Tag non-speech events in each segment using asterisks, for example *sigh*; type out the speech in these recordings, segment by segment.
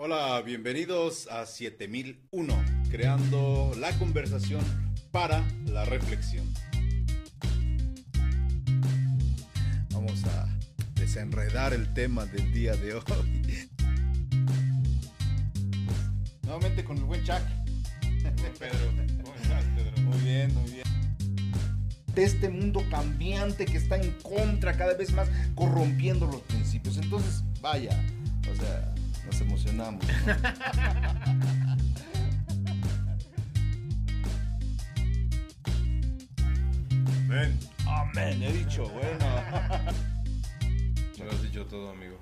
Hola, bienvenidos a 7001, creando la conversación para la reflexión. Vamos a desenredar el tema del día de hoy. Nuevamente con el buen Chuck. Pedro, ¿cómo estás, Pedro? Muy bien, muy bien. De este mundo cambiante que está en contra cada vez más, corrompiendo los principios. Entonces, vaya, o sea, nos emocionamos. ¿no? *laughs* Ven. Amén, he dicho, bueno. Me lo has dicho todo, amigo.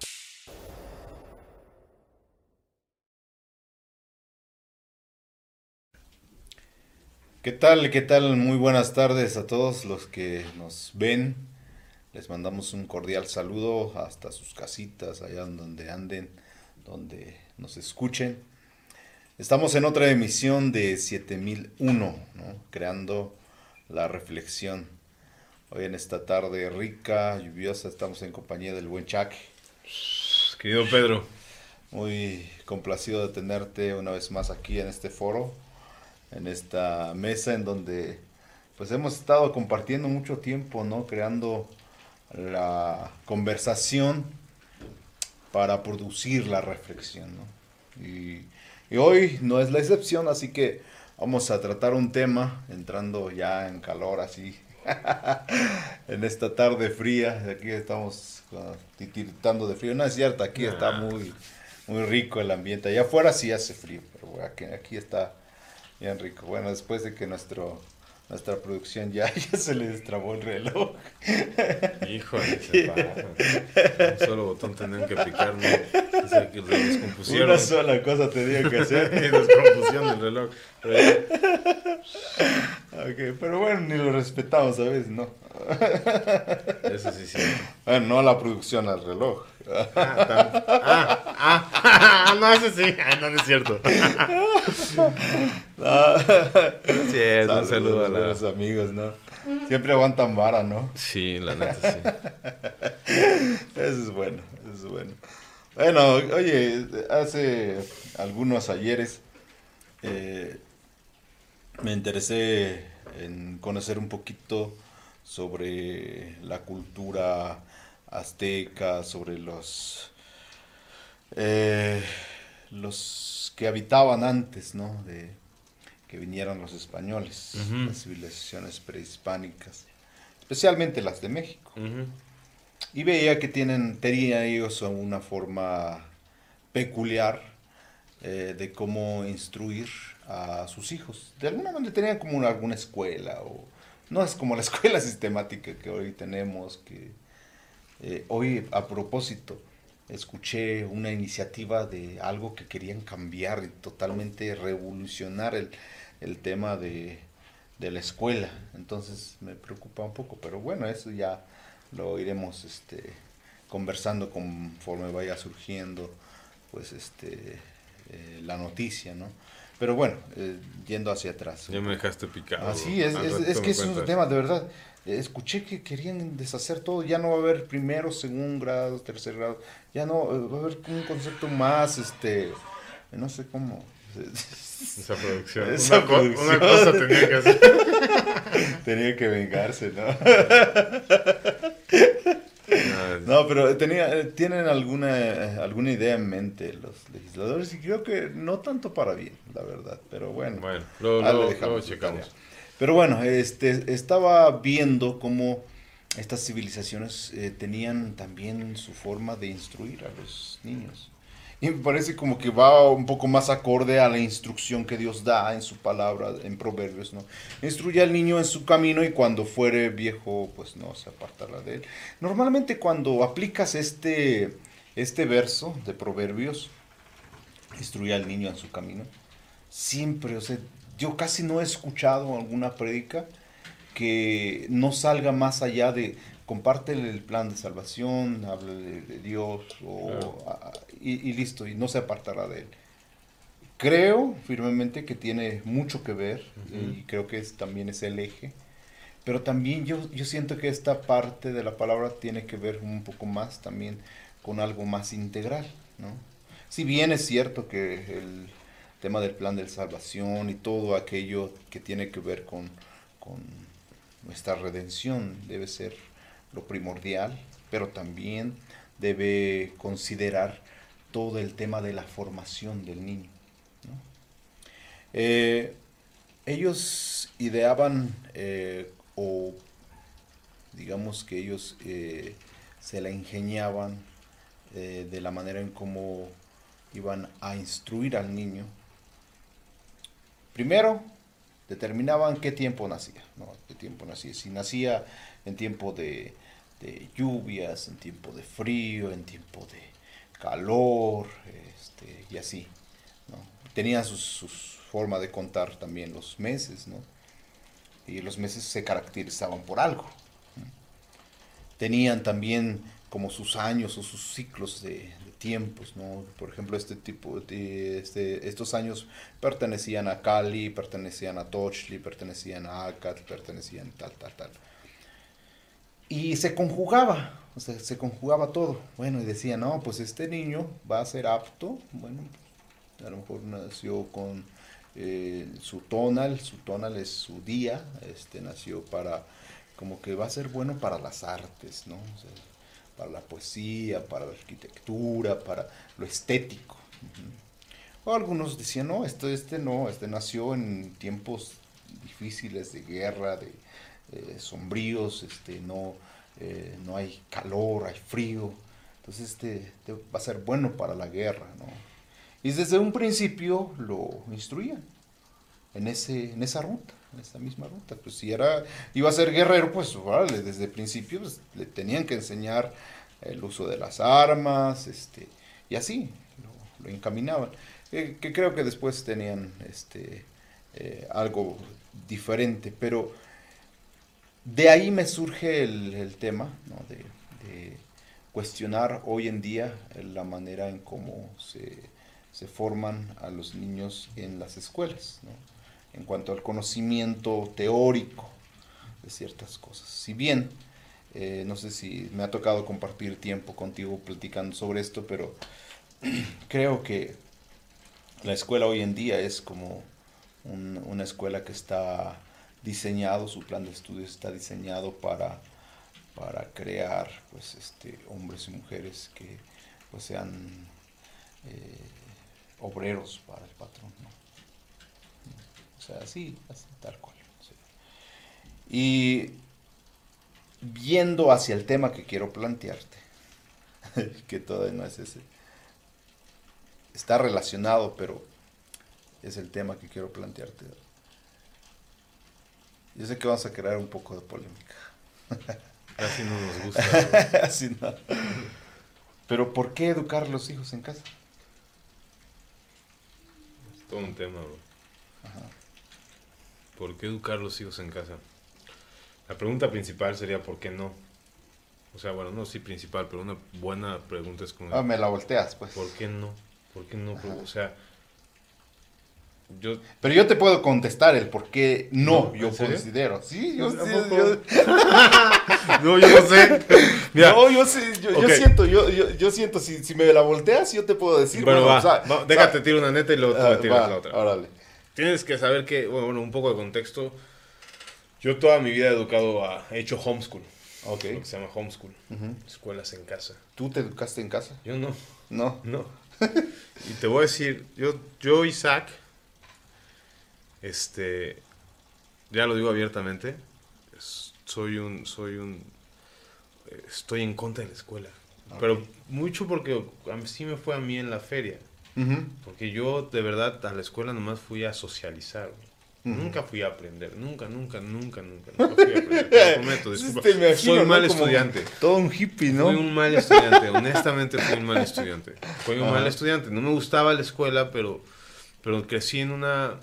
¿Qué tal? ¿Qué tal? Muy buenas tardes a todos los que nos ven. Les mandamos un cordial saludo hasta sus casitas, allá donde anden, donde nos escuchen. Estamos en otra emisión de 7001, ¿no? creando la reflexión. Hoy en esta tarde rica, lluviosa, estamos en compañía del buen Chuck. Querido Pedro, Muy complacido de tenerte una vez más aquí en este foro, en esta mesa en donde pues hemos estado compartiendo mucho tiempo, ¿no? Creando la conversación para producir la reflexión, ¿no? Y, y hoy no es la excepción, así que vamos a tratar un tema entrando ya en calor así. *laughs* en esta tarde fría, aquí estamos ah, titiritando de frío. No es cierto, aquí está muy, muy rico el ambiente. Allá afuera sí hace frío, pero aquí, aquí está bien rico. Bueno, después de que nuestro, nuestra producción ya, *laughs* ya se le destrabó el reloj. híjole, se pasa. Un solo botón tendrían que picar, ¿no? Lo descompusieron. Una sola cosa tenía que hacer. *laughs* descompusieron el reloj. Pero ya, Ok, pero bueno, ni lo respetamos, ¿sabes? No. eso sí, sí. Bueno, no la producción al reloj. Ah, tam- ah, ah, no, eso sí. Ah, no, no es cierto. *laughs* Sí, es un saludo a la. los amigos, ¿no? Siempre aguantan vara, ¿no? Sí, la neta, sí. *laughs* Eso es bueno, eso es bueno. Bueno, oye, hace algunos ayeres eh, me interesé en conocer un poquito sobre la cultura azteca, sobre los eh, los que habitaban antes, ¿no? De que vinieran los españoles, las civilizaciones prehispánicas, especialmente las de México. Y veía que tienen, tenían ellos una forma peculiar eh, de cómo instruir a sus hijos. De alguna manera tenían como una- alguna escuela, o no es como la *laughs* escuela sistemática que hoy tenemos, que eh, hoy a propósito escuché una iniciativa de algo que querían cambiar y totalmente revolucionar el, el tema de, de la escuela. Entonces me preocupa un poco, pero bueno, eso ya lo iremos este, conversando conforme vaya surgiendo pues este eh, la noticia, ¿no? Pero bueno, eh, yendo hacia atrás. Ya me dejaste picado. Así es, Al es, es que es un tema de verdad. Escuché que querían deshacer todo, ya no va a haber primero, segundo grado, tercer grado, ya no, eh, va a haber un concepto más, este, no sé cómo. *laughs* Esa producción. Esa una, co- una cosa tenía que hacer. *laughs* Tenía que vengarse, ¿no? *laughs* No, pero tenía, eh, tienen alguna, eh, alguna idea en mente los legisladores y creo que no tanto para bien, la verdad, pero bueno. Bueno, luego, luego, luego checamos. tarea. Pero bueno, este, estaba viendo cómo estas civilizaciones eh, tenían también su forma de instruir a los niños. Y me parece como que va un poco más acorde a la instrucción que Dios da en su palabra, en Proverbios, ¿no? Instruye al niño en su camino y cuando fuere viejo, pues no se apartará de él. Normalmente cuando aplicas este, este verso de Proverbios, instruye al niño en su camino, siempre, o sea, yo casi no he escuchado alguna prédica que no salga más allá de compártele el plan de salvación, háblale de Dios o, Claro. a- y, y listo, y no se apartará de él. Creo firmemente que tiene mucho que ver y creo que es, también es el eje, pero también yo, yo siento que esta parte de la palabra tiene que ver un poco más también con algo más integral, ¿no? Si bien es cierto que el tema del plan de salvación y todo aquello que tiene que ver con, con nuestra redención debe ser lo primordial, pero también debe considerar todo el tema de la formación del niño. Eh, ellos ideaban eh, o digamos que ellos eh, se la ingeniaban de la manera en cómo iban a instruir al niño. Primero, determinaban qué tiempo nacía, qué tiempo nacía. Si nacía en tiempo de lluvias, en tiempo de frío, en tiempo de calor, este, y así. Tenían sus, sus forma de contar también los meses. Y los meses se caracterizaban por algo. Tenían también como sus años o sus ciclos de, tiempos, ¿no? Por ejemplo, este tipo de, este, estos años pertenecían a Cali, pertenecían a Tochli, pertenecían a Acat, pertenecían tal, tal, tal. Y se conjugaba, o sea, se conjugaba todo. Bueno, y decía, no, pues este niño va a ser apto, bueno, a lo mejor nació con eh, su tonal, su tonal es su día, este nació para, como que va a ser bueno para las artes, ¿no? para la poesía, para la arquitectura, para lo estético. O algunos decían, no, este, este no, este nació en tiempos difíciles de guerra, de, eh, sombríos, este, no, eh, no hay calor, hay frío, entonces este, este, va a ser bueno para la guerra, ¿no? Y desde un principio lo instruían en, ese, en esa ruta, en esa misma ruta. Pues si era, iba a ser guerrero, pues vale, desde el principio pues, le tenían que enseñar el uso de las armas, este, y así lo, encaminaban. Eh, que creo que después tenían este, algo diferente, pero de ahí me surge el, tema de, cuestionar hoy en día la manera en cómo se, forman a los niños en las escuelas, en cuanto al conocimiento teórico de ciertas cosas. Si bien, eh, no sé si me ha tocado compartir tiempo contigo platicando sobre esto, pero *clears throat* creo que la escuela hoy en día es como una escuela que está diseñado, su plan de estudios está diseñado para, para crear pues, este, hombres y mujeres que pues, sean eh, obreros para el patrón. O sea, así, tal cual. Y viendo hacia el tema que quiero plantearte, *laughs* que todavía no es ese, está relacionado, pero es el tema que quiero plantearte yo sé que vamos a crear un poco de polémica. *laughs* Así no nos gusta. *laughs* Así no. *laughs* Pero ¿por qué educar a los hijos en casa? Es todo un tema, bro. ¿Por qué educar a los hijos en casa? La pregunta principal sería ¿por qué no? O sea, bueno, no sí principal, pero una buena pregunta es como... Ah, me la volteas, pues. ¿Por qué no? ¿Por qué no? O sea, pero yo te puedo contestar el por qué no, yo considero. Sí, yo, sí, *laughs* no, yo no sé. No, yo, sé, yo, siento, yo, yo, siento, si, si, me la volteas, yo te puedo decir. Bueno, va, déjate tirar una neta y luego tú tiras la otra. Órale. Tienes que saber que, bueno, un poco de contexto. Yo toda mi vida he educado a, he hecho homeschool. Ok. Lo que se llama homeschool. Escuelas en casa. ¿Tú te educaste en casa? Yo no. No. No. *laughs* y te voy a decir, yo, yo Isaac, este, ya lo digo abiertamente, soy un, soy un, estoy en contra de la escuela. Pero mucho porque sí me fue a mí en la feria. Porque yo de verdad a la escuela nomás fui a socializar. Nunca fui a aprender, nunca, nunca, nunca, nunca, nunca fui a aprender. Te prometo, disculpa. Soy un mal estudiante. Todo un hippie, ¿no? Fui un mal estudiante, honestamente fui un mal estudiante. Fui un mal estudiante. No me gustaba la escuela, pero, pero crecí en una,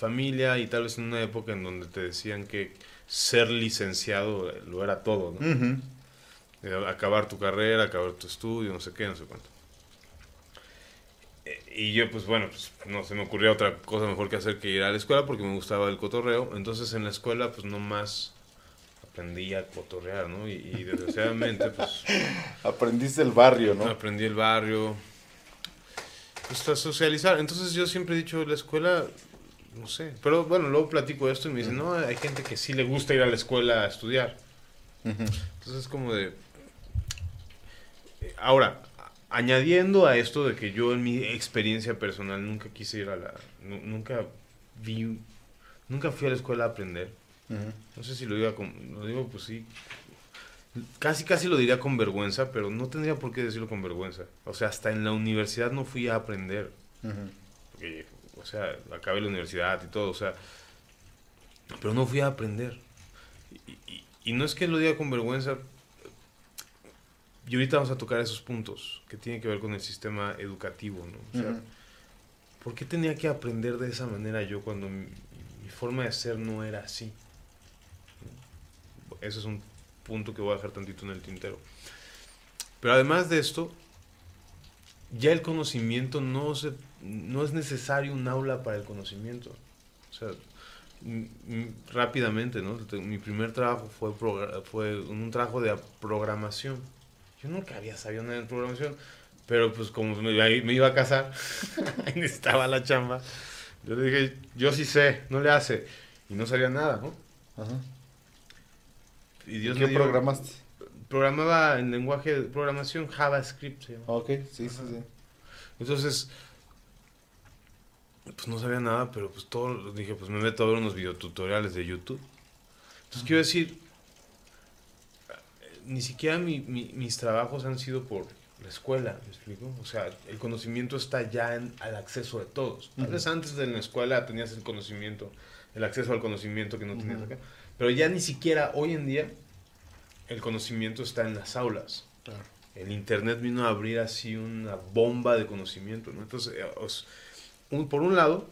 familia y tal vez en una época en donde te decían que ser licenciado lo era todo, ¿no? Eh, acabar tu carrera, acabar tu estudio, no sé qué, no sé cuánto. Eh, y yo, pues bueno, pues no se me ocurría otra cosa mejor que hacer que ir a la escuela porque me gustaba el cotorreo. Entonces en la escuela, pues no más aprendí a cotorrear, ¿no? Y, y desgraciadamente, *laughs* pues... Aprendiste el barrio, ¿no? Aprendí el barrio. Pues a socializar. Entonces yo siempre he dicho, la escuela, no sé. Pero bueno, luego platico esto y me dicen, no, hay gente que sí le gusta ir a la escuela a estudiar. Entonces es como de... Ahora, añadiendo a esto de que yo en mi experiencia personal nunca quise ir a la... Nunca vi... Nunca fui a la escuela a aprender. No sé si lo digo, lo digo, pues sí. Casi, casi lo diría con vergüenza, pero no tendría por qué decirlo con vergüenza. O sea, hasta en la universidad no fui a aprender. O sea, acabé la universidad y todo, o sea, pero no fui a aprender. Y, y no es que lo diga con vergüenza, y ahorita vamos a tocar esos puntos que tienen que ver con el sistema educativo, ¿no? O sea, ¿por qué tenía que aprender de esa manera yo cuando mi, forma de ser no era así? Ese es un punto que voy a dejar tantito en el tintero. Pero además de esto, ya el conocimiento no, se, no es necesario un aula para el conocimiento. O sea, rápidamente, ¿no? Mi primer trabajo fue, fue un trabajo de programación yo nunca había sabido nada de programación, pero pues como me, me iba a casar, *laughs* ahí necesitaba la chamba, yo le dije, yo sí sé, no le hace. Y no sabía nada, ¿no? Ajá. Y Dios ¿Qué programaste? Programaba en lenguaje de programación JavaScript. ¿sí? Ok, sí, sí, sí. Entonces, pues no sabía nada, pero pues todo, dije, pues me meto a ver unos videotutoriales de YouTube. Entonces, quiero decir, ni siquiera mi, mis trabajos han sido por la escuela, ¿me explico? O sea, el conocimiento está ya en, al acceso de todos. Tal vez antes de la escuela tenías el conocimiento, el acceso al conocimiento que no tenías acá. Pero ya ni siquiera hoy en día el conocimiento está en las aulas. El Internet vino a abrir así una bomba de conocimiento, ¿no? Entonces, por un lado,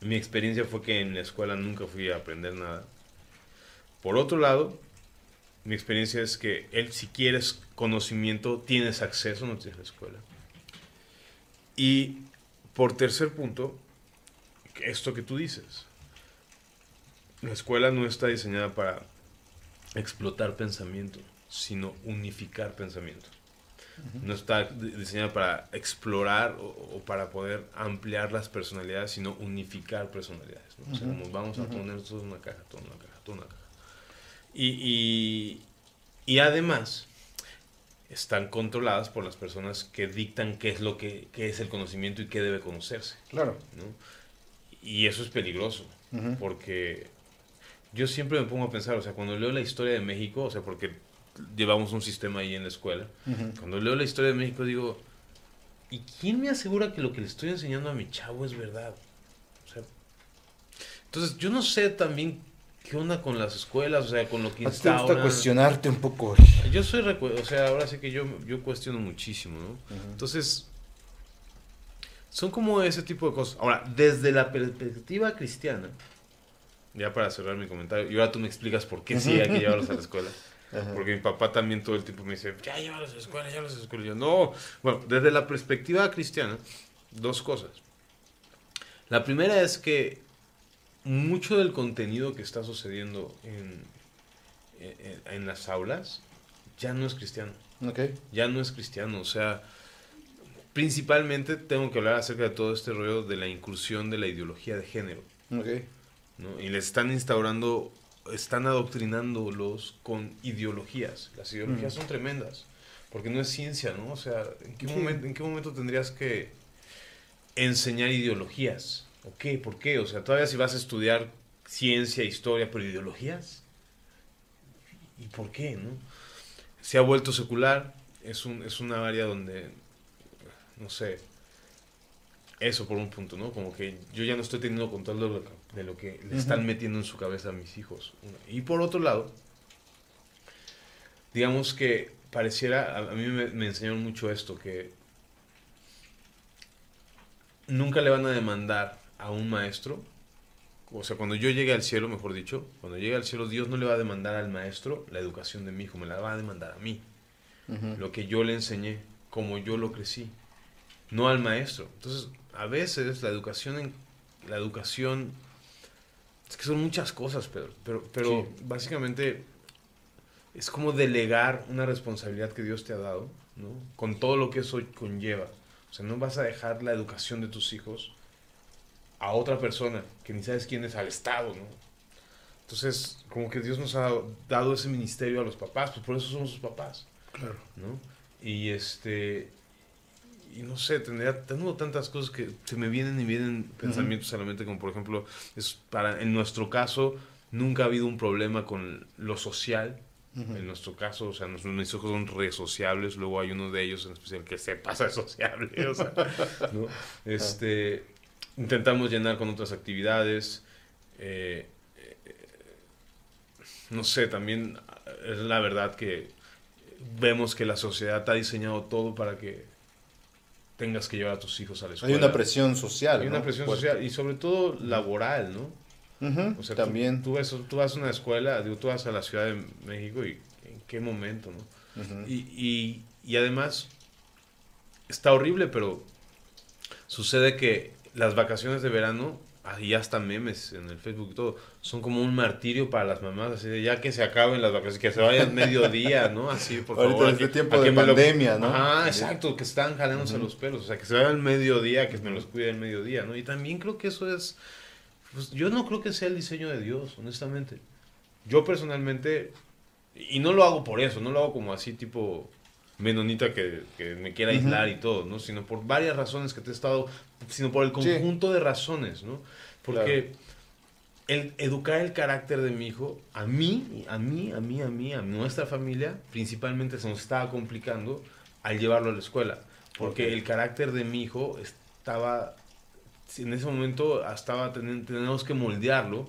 mi experiencia fue que en la escuela nunca fui a aprender nada. Por otro lado, mi experiencia es que él, si quieres conocimiento, tienes acceso, no tienes la escuela. Y por tercer punto, esto que tú dices, la escuela no está diseñada para explotar pensamiento, sino unificar pensamiento. No está diseñada para explorar o, para poder ampliar las personalidades, sino unificar personalidades. O sea, vamos a poner todo en una caja, todo en una caja, todo en una caja. Y, y, además están controladas por las personas que dictan qué es lo que es el conocimiento y qué debe conocerse. Claro. Y eso es peligroso, porque yo siempre me pongo a pensar, o sea, cuando leo la historia de México, o sea, porque llevamos un sistema ahí en la escuela, cuando leo la historia de México digo, ¿y quién me asegura que lo que le estoy enseñando a mi chavo es verdad? O sea, entonces yo no sé también ¿qué onda con las escuelas? O sea, con lo que está Te gusta cuestionarte un poco. Yo soy, o sea, ahora sí que yo, yo cuestiono muchísimo, ¿no? Entonces, son como ese tipo de cosas. Ahora, desde la perspectiva cristiana, ya para cerrar mi comentario, y ahora tú me explicas por qué sí hay que *laughs* llevarlos a la escuela. Porque mi papá también todo el tiempo me dice, ya llévalos a la escuela, llévalos a la escuela. yo, no. Bueno, desde la perspectiva cristiana, dos cosas. La primera es que mucho del contenido que está sucediendo en, en, las aulas ya no es cristiano. Okay. Ya no es cristiano. O sea, principalmente tengo que hablar acerca de todo este rollo de la incursión de la ideología de género. Okay. ¿no? Y les están instaurando, están adoctrinándolos con ideologías. Las ideologías son tremendas. Porque no es ciencia, ¿no? O sea, ¿en qué, momento, ¿en qué momento tendrías que enseñar ideologías? ¿O ¿Por qué? O sea, todavía si vas a estudiar ciencia, historia, pero ideologías. ¿Y por qué? No? Se ha vuelto secular, es, un, es una área donde, no sé, eso por un punto, ¿no? Como que yo ya no estoy teniendo control de lo, de lo que le están metiendo en su cabeza a mis hijos. Y por otro lado, digamos que pareciera, a, mí me, me enseñaron mucho esto, que nunca le van a demandar a un maestro, o sea, cuando yo llegue al cielo, mejor dicho, cuando llegue al cielo, Dios no le va a demandar al maestro la educación de mi hijo, me la va a demandar a mí. Lo que yo le enseñé, como yo lo crecí, no al maestro. Entonces, a veces la educación, en, la educación, es que son muchas cosas, Pedro, pero, pero básicamente es como delegar una responsabilidad que Dios te ha dado, ¿no? Con todo lo que eso conlleva. O sea, no vas a dejar la educación de tus hijos a otra persona que ni sabes quién es, al Estado, ¿no? Entonces, como que Dios nos ha dado ese ministerio a los papás, pues por eso somos sus papás. Claro. ¿no? Y este, y no sé, tendría, tengo tantas cosas que se me vienen y vienen pensamientos a la mente, como por ejemplo, es para, en nuestro caso, nunca ha habido un problema con lo social. En nuestro caso, o sea, nuestros, mis hijos son re sociables, luego hay uno de ellos en especial que se pasa de sociable, o sea, *laughs* ¿no? Este, intentamos llenar con otras actividades, eh, no sé, también es la verdad que vemos que la sociedad ha diseñado todo para que tengas que llevar a tus hijos a la escuela. Hay una presión social. Hay una presión social y sobre todo laboral, ¿no? o sea, también. Tú, tú, vas a una escuela, digo, tú vas a la Ciudad de México y en qué momento, ¿no? y, y, y además está horrible, pero sucede que las vacaciones de verano y hasta memes en el Facebook y todo, son como un martirio para las mamás, así de ya que se acaben las vacaciones, que se vayan mediodía, ¿no? Así, por Ahorita favor. este tiempo de pandemia, ¿no? Ah, exacto, que están jalándose los pelos, o sea, que se vayan mediodía, que me los cuide el mediodía, ¿no? Y también creo que eso es, pues yo no creo que sea el diseño de Dios, honestamente. Yo personalmente, y no lo hago por eso, no lo hago como así tipo menonita que, que me quiera aislar y todo, ¿no? Sino por varias razones que te he estado, sino por el conjunto de razones, ¿no? Porque el educar el carácter de mi hijo, a mí, a mí, a mí, a mí, a nuestra familia, principalmente se nos estaba complicando al llevarlo a la escuela. Porque el carácter de mi hijo estaba, en ese momento estaba, tenemos que moldearlo.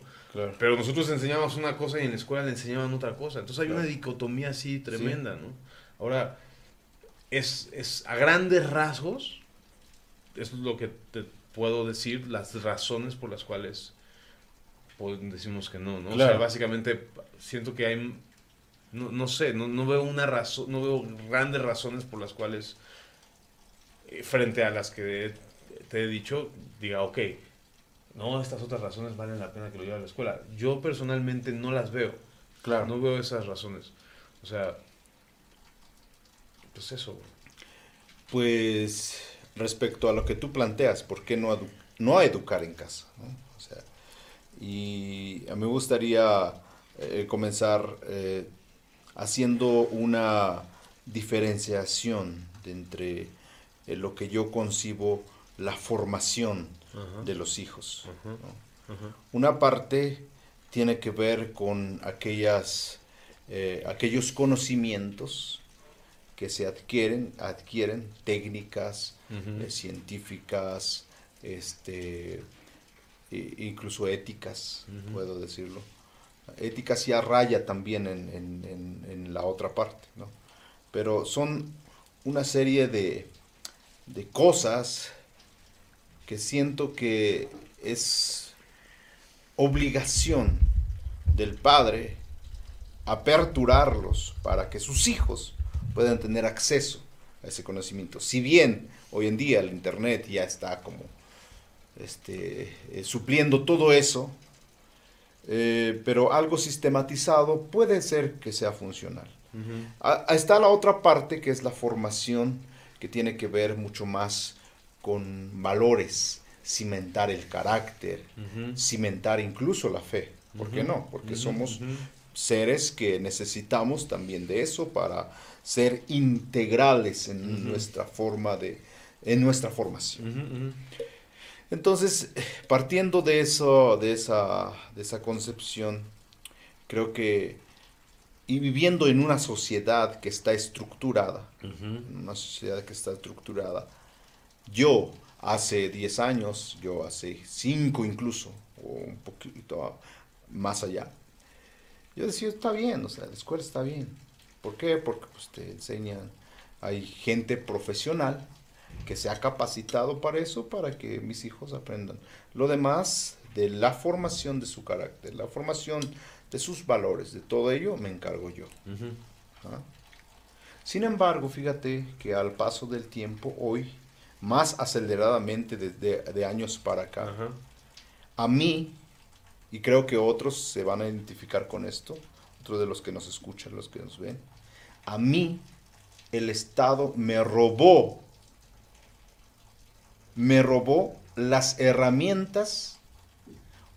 Pero nosotros enseñábamos una cosa y en la escuela le enseñaban otra cosa. Entonces hay una dicotomía así tremenda, ¿no? Ahora, es, es a grandes rasgos, es lo que te puedo decir, las razones por las cuales decimos que no, ¿no? O sea, básicamente siento que hay, no, no sé, no, no, veo una razón, no veo grandes razones por las cuales, eh, frente a las que te he dicho, diga, ok, no, estas otras razones valen la pena que lo lleve a la escuela. Yo personalmente no las veo. Claro. No veo esas razones. O sea, pues eso. Pues respecto a lo que tú planteas, ¿por qué no, no educar en casa? O sea, y a mí me gustaría eh, comenzar eh, haciendo una diferenciación entre eh, lo que yo concibo la formación de los hijos. Una parte tiene que ver con aquellas, aquellos conocimientos que se adquieren, adquieren técnicas eh, científicas, este, incluso éticas, puedo decirlo. Éticas y a raya también en, la otra parte, ¿no? Pero son una serie de, de cosas que siento que es obligación del padre aperturarlos para que sus hijos puedan tener acceso a ese conocimiento. Si bien hoy en día el Internet ya está como este, eh, supliendo todo eso, eh, pero algo sistematizado puede ser que sea funcional. está la otra parte que es la formación que tiene que ver mucho más con valores, cimentar el carácter, cimentar incluso la fe. ¿Por qué no? Porque somos seres que necesitamos también de eso para ser integrales en nuestra forma de, en nuestra formación. Entonces, partiendo de eso, de esa, de esa concepción, creo que y viviendo en una sociedad que está estructurada, una sociedad que está estructurada, yo hace 10 años, yo hace 5 incluso, o un poquito más allá, yo decía, está bien, o sea, la escuela está bien. ¿Por qué? Porque pues, te enseñan, hay gente profesional que se ha capacitado para eso, para que mis hijos aprendan. Lo demás, de la formación de su carácter, la formación de sus valores, de todo ello, me encargo yo. ¿Ah? Sin embargo, fíjate que al paso del tiempo, hoy, más aceleradamente desde de, años para acá, a mí y creo que otros se van a identificar con esto, otros de los que nos escuchan, los que nos ven. A mí el Estado me robó me robó las herramientas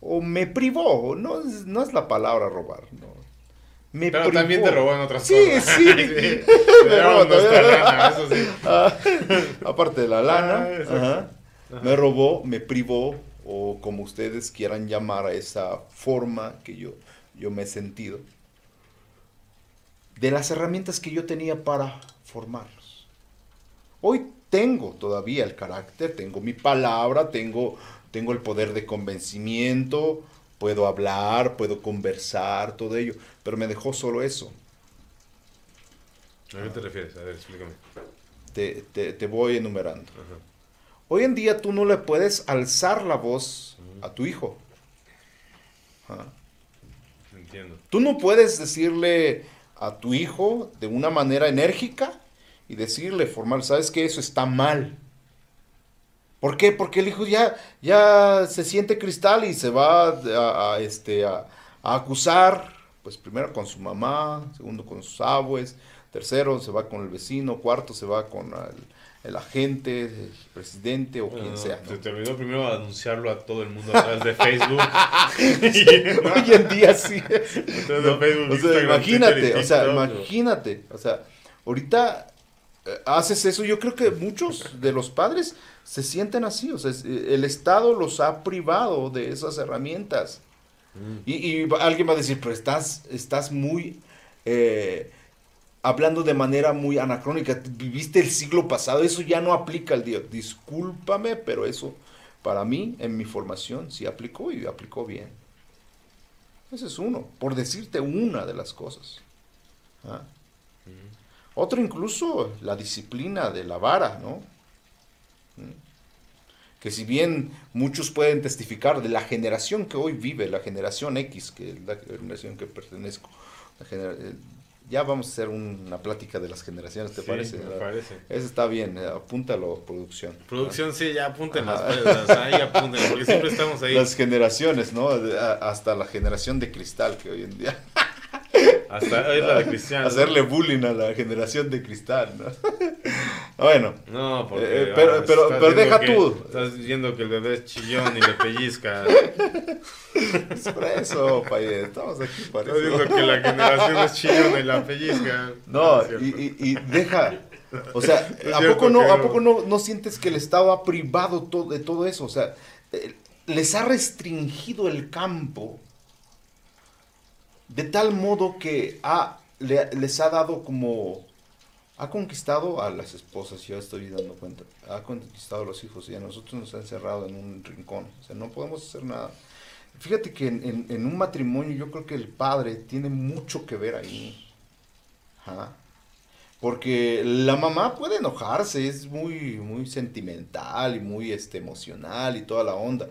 o me privó, no es, no es la palabra robar, no. Me Pero también te robó en otras sí, cosas. Sí, *laughs* sí. me robó lana, eso sí. *laughs* Ah, aparte de la lana, ah, me robó, me privó, o como ustedes quieran llamar a esa forma que yo, yo me he sentido, de las herramientas que yo tenía para formarlos. Hoy tengo todavía el carácter, tengo mi palabra, tengo, tengo el poder de convencimiento, puedo hablar, puedo conversar, todo ello, pero me dejó solo eso. ¿A qué te refieres? A ver, explícame. Te, voy enumerando. Hoy en día tú no le puedes alzar la voz a tu hijo. Entiendo. Tú no puedes decirle a tu hijo de una manera enérgica y decirle formal, sabes que eso está mal. ¿Por qué? Porque el hijo ya, ya se siente cristal y se va a, este, a, acusar, pues primero con su mamá, segundo con sus abuelos, tercero se va con el vecino, cuarto se va con el, agente, el presidente o quien sea. Se te olvidó primero anunciarlo a todo el mundo a través de Facebook. *laughs* Hoy en día sí. o sea, imagínate, o sea, imagínate, o sea, ahorita eh, haces eso, yo creo que muchos de los padres se sienten así, o sea, eh, el Estado los ha privado de esas herramientas. Mm. Y, alguien va a decir, pero estás, estás muy eh, hablando de manera muy anacrónica, viviste el siglo pasado, eso ya no aplica al día. Discúlpame, pero eso para mí, en mi formación, sí aplicó y aplicó bien. Ese es uno, por decirte una de las cosas. ¿Ah? Mm. Otro incluso, la disciplina de la vara, ¿no? que si bien muchos pueden testificar de la generación que hoy vive, la generación X, que es la generación que pertenezco, ya vamos a hacer una plática de las generaciones, ¿te parece? Me parece. Eso está bien, eh, apúntalo, producción. Producción, sí, ya apúntenlas, pues, ahí apúntenlas, porque siempre estamos ahí. Las generaciones, ¿no? Hasta la generación de cristal que hoy en día. Hasta la de *laughs* Cristiano. Hacerle bullying a la generación de cristal, ¿no? *laughs* bueno. No, porque. Eh, pero, pero, pero deja tú. Estás diciendo que el bebé es chillón y le pellizca. *laughs* es por eso, payet. Estamos aquí para eso. Estás diciendo que la generación es chillón y la pellizca. No, y, y, y, deja. O sea, ¿a poco, no, ¿a poco no, no sientes que el Estado ha privado todo, de todo eso? O sea, eh, les ha restringido el campo de tal modo que ha, les ha dado como, ha conquistado a las esposas, yo estoy dando cuenta, ha conquistado a los hijos y a nosotros nos ha encerrado en un rincón, o sea, no podemos hacer nada. Fíjate que en, un matrimonio yo creo que el padre tiene mucho que ver ahí. Porque la mamá puede enojarse, es muy, muy sentimental y muy este, emocional y toda la onda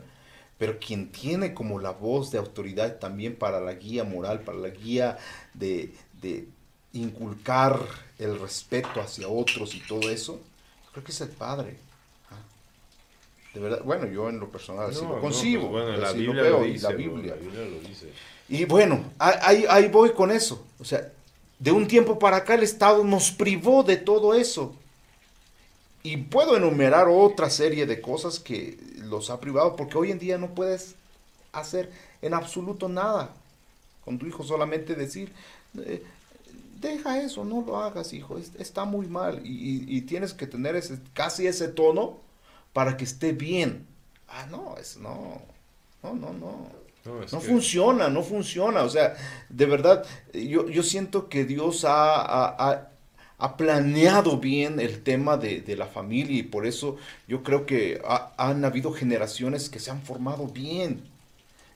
pero quien tiene como la voz de autoridad también para la guía moral, para la guía de, inculcar el respeto hacia otros y todo eso, creo que es el padre. ¿ah? De verdad, bueno, yo en lo personal así lo concibo, pues, la Biblia lo, dice, la Biblia. Y bueno, ahí, ahí voy con eso. O sea, de un tiempo para acá el Estado nos privó de todo eso. Y puedo enumerar otra serie de cosas que los ha privado, porque hoy en día no puedes hacer en absoluto nada con tu hijo, solamente decir, eh, deja eso, no lo hagas, hijo, está muy mal. Y, tienes que tener ese, casi ese tono para que esté bien. Ah, no, es no, no, no, no. No, funciona, no funciona. O sea, de verdad, yo, yo siento que Dios ha, ha planeado bien el tema de, la familia y por eso yo creo que han habido generaciones que se han formado bien.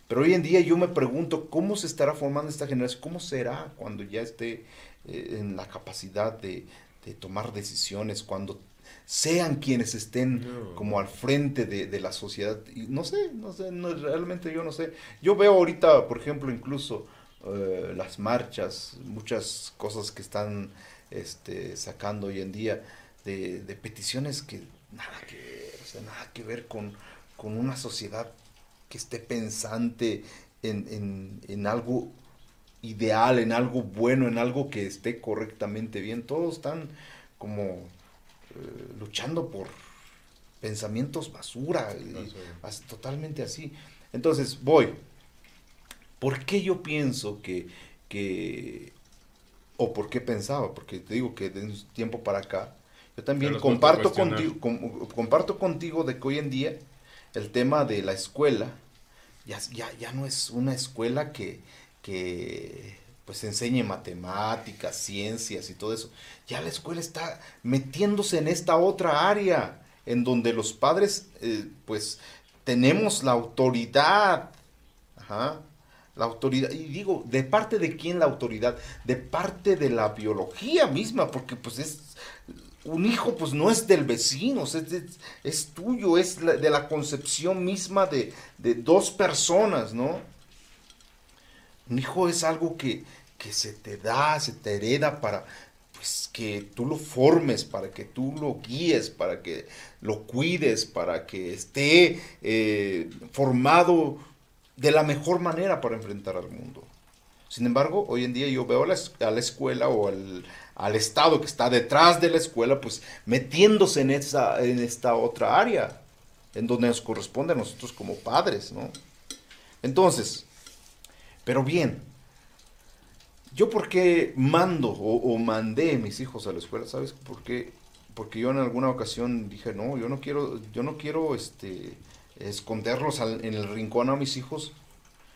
Pero hoy en día yo me pregunto cómo se estará formando esta generación, cómo será cuando ya esté eh, en la capacidad de, tomar decisiones, cuando sean quienes estén como al frente de, la sociedad. Y no sé, no sé, realmente yo no sé. Yo veo ahorita, por ejemplo, incluso eh, las marchas, muchas cosas que están este, sacando hoy en día de, peticiones que nada que ver, nada que ver con, con una sociedad que esté pensante en, algo ideal, en algo bueno, en algo que esté correctamente bien. Todos están como eh, luchando por pensamientos basura, totalmente así. Entonces, voy. ¿Por qué yo pienso que, que, o por qué pensaba? Porque te digo que de un tiempo para acá, yo también comparto contigo, comparto contigo de que hoy en día el tema de la escuela ya, ya, ya no es una escuela que, que pues enseñe matemáticas, ciencias y todo eso. Ya la escuela está metiéndose en esta otra área, en donde los padres, eh, pues, tenemos la autoridad. Ajá. La autoridad, y digo, ¿de parte de quién la autoridad? De parte de la biología misma, porque pues es, un hijo pues no es del vecino, es, tuyo, es de la concepción misma de, de dos personas, ¿no? Un hijo es algo que, se te da, se te hereda para pues, que tú lo formes, para que tú lo guíes, para que lo cuides, para que esté eh, formado de la mejor manera para enfrentar al mundo. Sin embargo, hoy en día yo veo a la, escuela o al, al, Estado que está detrás de la escuela, pues metiéndose en, esa, en esta otra área, en donde nos corresponde a nosotros como padres, ¿no? Entonces, pero bien, ¿yo por qué mando o, mandé a mis hijos a la escuela? ¿Sabes por qué? Porque yo en alguna ocasión dije, no, yo no quiero, yo no quiero este, esconderlos en el rincón a mis hijos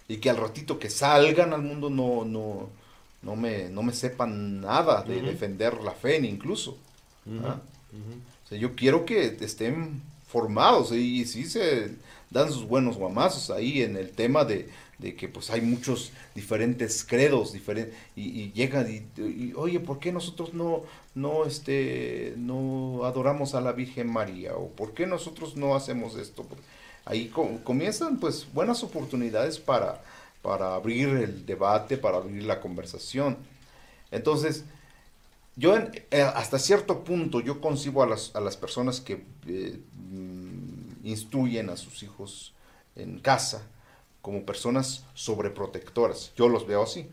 y que al ratito que salgan al mundo no, no, no, me, no me sepan nada de defender la fe, ni incluso. ¿ah? yo quiero que estén formados y sí se dan sus buenos guamazos ahí en el tema de, de que pues hay muchos diferentes credos diferentes y, llegan y, oye por qué nosotros no no este no adoramos a la Virgen María o por qué nosotros no hacemos esto ahí comienzan pues buenas oportunidades para para abrir el debate para abrir la conversación. Entonces yo eh, hasta cierto punto yo concibo a las, a las personas que eh, mm, instruyen a sus hijos en casa como personas sobreprotectoras. Yo los veo así.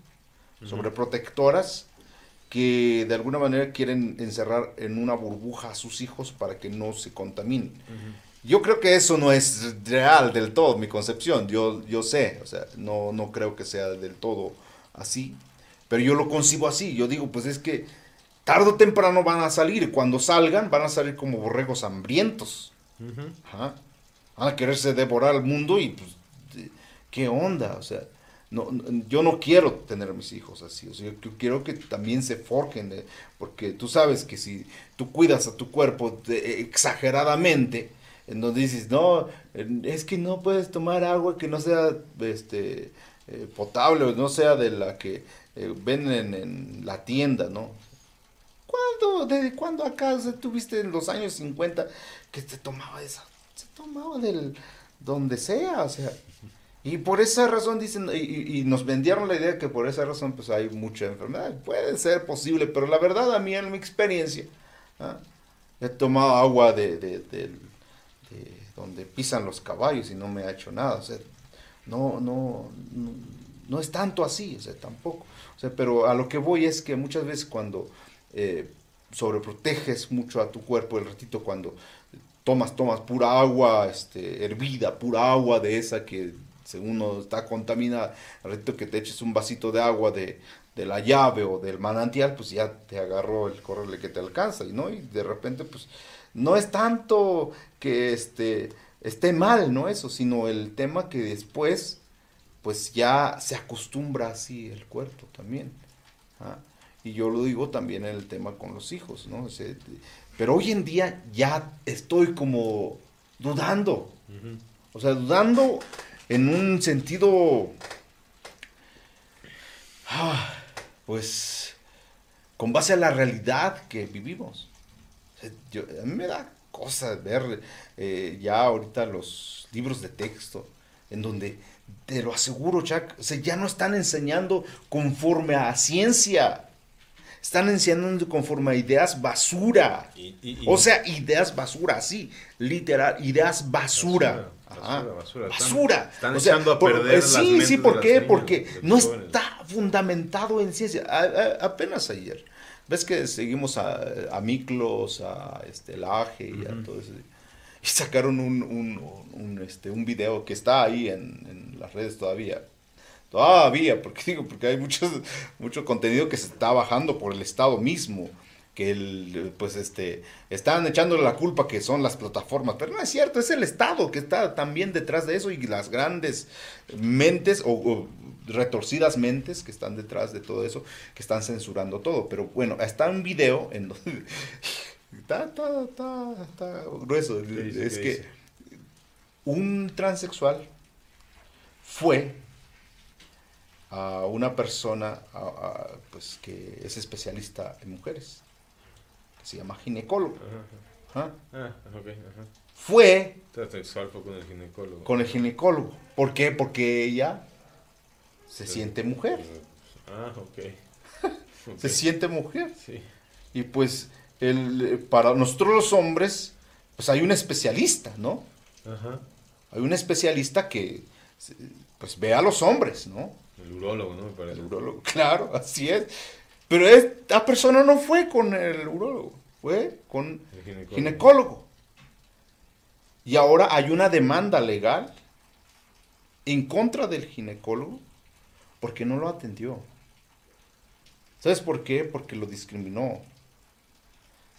Sobreprotectoras que de alguna manera quieren encerrar en una burbuja a sus hijos para que no se contaminen. Yo creo que eso no es real del todo, mi concepción. Yo, yo sé, o sea, no, no creo que sea del todo así. Pero yo lo concibo así. Yo digo, pues es que tarde o temprano van a salir. Cuando salgan, van a salir como borregos hambrientos. Van a quererse devorar al mundo y pues ¿qué onda? O sea, no, yo no quiero tener a mis hijos así, o sea, yo quiero que también se forjen, porque tú sabes que si tú cuidas a tu cuerpo exageradamente, en dices, no, es que no puedes tomar agua que no sea este, eh, potable o no sea de la que eh, venden en la tienda, ¿no? ¿Cuándo, desde cuándo acá tuviste en los años 50 que se tomaba esa? Se tomaba del donde sea, o sea, y por esa razón dicen, y, nos vendieron la idea que por esa razón pues hay mucha enfermedad. Puede ser posible, pero la verdad a mí en mi experiencia, he tomado agua de, de, donde pisan los caballos y no me ha hecho nada. No, no, no, es tanto así, o sea, tampoco. Pero a lo que voy es que muchas veces cuando eh, sobreproteges mucho a tu cuerpo, el ratito cuando tomas, tomas pura agua este, hervida, pura agua de esa que según no está contaminada, al ratito que te eches un vasito de agua de, la llave o del manantial, pues ya te agarró el correle que te alcanza, y ¿no? Y de repente, pues, no es tanto que este, esté mal, ¿no? Eso, sino el tema que después, pues ya se acostumbra así el cuerpo también. ¿ah? Y yo lo digo también en el tema con los hijos, ¿no? pero hoy en día ya estoy como dudando. O sea, dudando en un sentido, ah, pues, con base a la realidad que vivimos. a mí me da cosa ver eh, ya ahorita los libros de texto, en donde, te lo aseguro, Chuck, ya no están enseñando conforme a ciencia, están enseñando conforme a ideas basura. O sea, ideas basura, sí, literal, ideas basura. Basura, basura. Están, echando a perder Sí, sí, ¿por qué? Porque no está fundamentado en ciencia. apenas ayer. ¿Ves que seguimos a, a Miklos, a este, Laje y a todo eso? y sacaron un, un, un, este, un video que está ahí en, en las redes todavía. Todavía, porque *laughs* digo, porque hay mucho, mucho contenido que se está bajando por el Estado mismo que el, pues este, están echándole la culpa que son las plataformas, pero no es cierto, es el Estado que está también detrás de eso y las grandes mentes o, retorcidas mentes que están detrás de todo eso, que están censurando todo. Pero bueno, está un video en *laughs* donde... está, está, está, está grueso. es que un transexual fue a una persona pues que es especialista en mujeres se llama ginecólogo. Ah, fue con el ginecólogo. Con el ginecólogo. ¿Por qué? Porque ella se siente mujer. Ah, ok. *laughs* se siente mujer. Sí. Y pues el, para nosotros los hombres, pues hay un especialista, ¿no? Ajá. Hay un especialista que pues ve a los hombres, ¿no? El urólogo, ¿no? Me parece. El urólogo, *laughs* claro, así es. Pero esta persona no fue con el urólogo, fue con el ginecólogo. Y ahora hay una demanda legal en contra del ginecólogo porque no lo atendió. ¿Sabes por qué? Porque lo discriminó.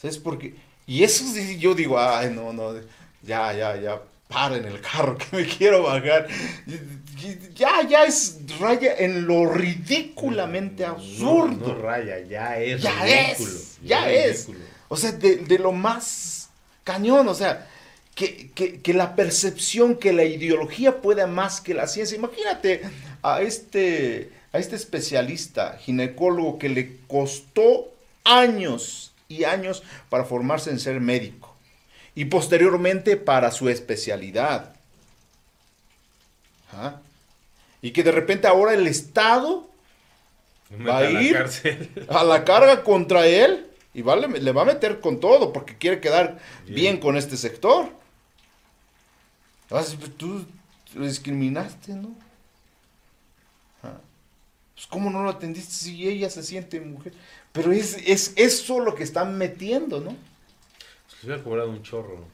¿Sabes por qué? Y eso yo digo, ay, no, no, ya, ya, ya, para en el carro *laughs* que me quiero bajar. Ya, ya es raya en lo ridículamente absurdo. No, raya, ya es. Ya ridículo, es. Ya, es. O sea, de, lo más cañón, o sea, que, que, la percepción, que la ideología pueda más que la ciencia. Imagínate a este, a este especialista ginecólogo que le costó años y años para formarse en ser médico y posteriormente para su especialidad. Y que de repente ahora el Estado va a ir a la carga contra él y le va a meter con todo porque quiere quedar bien, con este sector. Tú lo discriminaste, ¿no? Pues ¿Cómo no lo atendiste si ella se siente mujer? Pero es, es eso lo que están metiendo, ¿no? Se hubiera cobrado un chorro.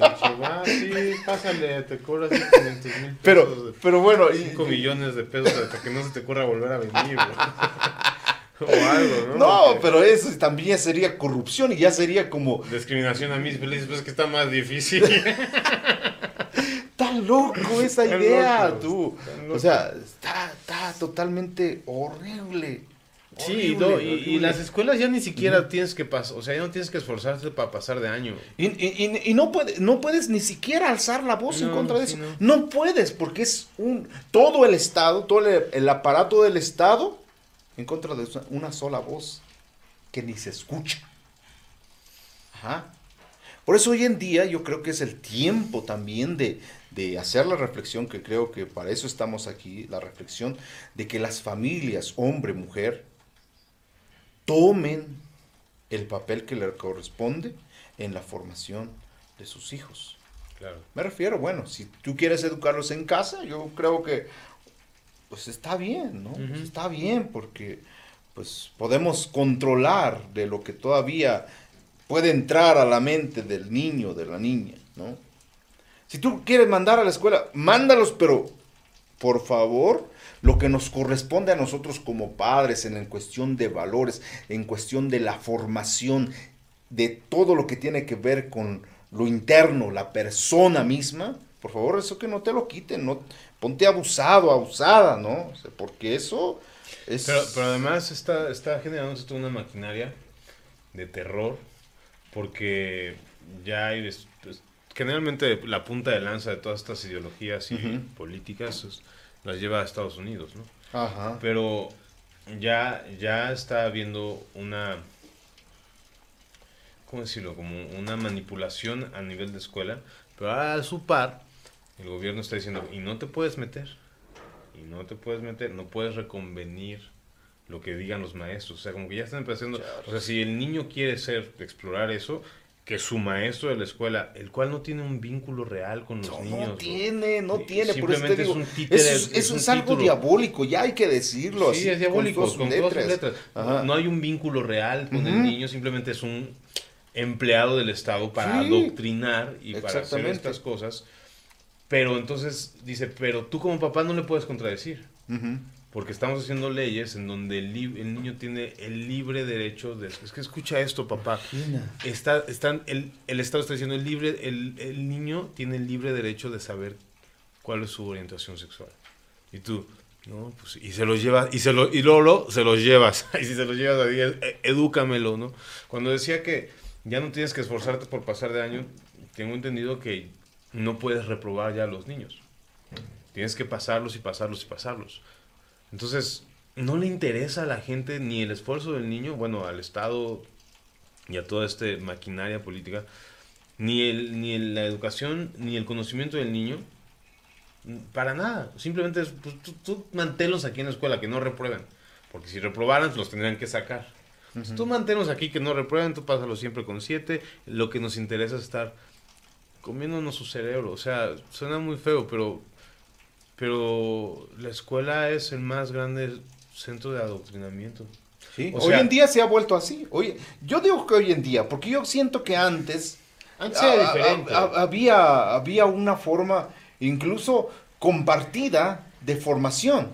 Ah, sí, pásale, te cobras 500 mil pesos. Pero, pero bueno. 5 millones de pesos hasta que no se te ocurra volver a venir, *laughs* O algo, ¿no? No, pero eso también sería corrupción y ya sería como. Discriminación a mis felices, pues es que está más difícil. *laughs* está loco esa idea, tú. O sea, está, está totalmente horrible. Sí, y, las escuelas ya ni siquiera tienes que pasar, o sea, ya no tienes que esforzarte para pasar de año. Y, no, puede, no puedes ni siquiera alzar la voz en contra de eso. No. puedes, porque es un todo el Estado, todo el, aparato del Estado en contra de una sola voz que ni se escucha. Ajá. Por eso hoy en día yo creo que es el tiempo también de, de hacer la reflexión, que creo que para eso estamos aquí, la reflexión de que las familias, hombre, mujer, tomen el papel que le corresponde en la formación de sus hijos. Me refiero, bueno, si tú quieres educarlos en casa, yo creo que pues está bien, ¿no? está bien porque pues podemos controlar de lo que todavía puede entrar a la mente del niño, de la niña, ¿no? Si tú quieres mandar a la escuela, mándalos, pero por favor, lo que nos corresponde a nosotros como padres en, cuestión de valores, en cuestión de la formación, de todo lo que tiene que ver con lo interno, la persona misma, por favor, eso que no te lo quiten, no ponte abusado, abusada, ¿no? porque eso es... Pero, pero además está, está generando toda una maquinaria de terror, porque ya hay... Pues, generalmente la punta de lanza de todas estas ideologías y políticas las lleva a Estados Unidos, ¿no? Ajá. Pero ya, ya está habiendo una, ¿cómo decirlo? Como una manipulación a nivel de escuela, pero a su par, el gobierno está diciendo, y no te puedes meter, y no te puedes meter, no puedes reconvenir lo que digan los maestros, o sea, como que ya están empezando, o sea, si el niño quiere ser, explorar eso, que su maestro de la escuela, el cual no tiene un vínculo real con los niños. No tiene, no tiene, por eso te digo, eso, es, algo diabólico, ya hay que decirlo. Sí, es diabólico, con, todas sus letras. No, hay un vínculo real con el niño, simplemente es un empleado del Estado para Sí, adoctrinar y para hacer estas cosas. Pero entonces dice, pero tú como papá no le puedes contradecir. Porque estamos haciendo leyes en donde el, el niño tiene el libre derecho de... Es que escucha esto, papá. Está, están, el, el Estado está diciendo, el, libre, el, el niño tiene el libre derecho de saber cuál es su orientación sexual. Y tú, no, pues, y se los llevas, y, se lo, y luego lo- se los llevas. *laughs* Y si se los llevas a 10, eh, edúcamelo, ¿no? Cuando decía que ya no tienes que esforzarte por pasar de año, tengo entendido que no puedes reprobar ya a los niños. Tienes que pasarlos y pasarlos y pasarlos. Entonces, no le interesa a la gente ni el esfuerzo del niño, bueno, al Estado y a toda esta maquinaria política, ni, el, ni el- la educación, ni el conocimiento del niño, para nada. Simplemente es, pues, tú, tú manténlos aquí en la escuela, que no reprueben. Porque si reprobaran, los tendrían que sacar. Entonces, tú manténlos aquí, que no reprueben, tú pásalos siempre con siete. Lo que nos interesa es estar comiéndonos su cerebro. O sea, suena muy feo, pero, pero la escuela es el más grande centro de adoctrinamiento. Sí, O hoy en día se ha vuelto así. Oye, yo digo que hoy en día, porque yo siento que antes Antes era a- diferente. a- había, había una forma incluso compartida de formación.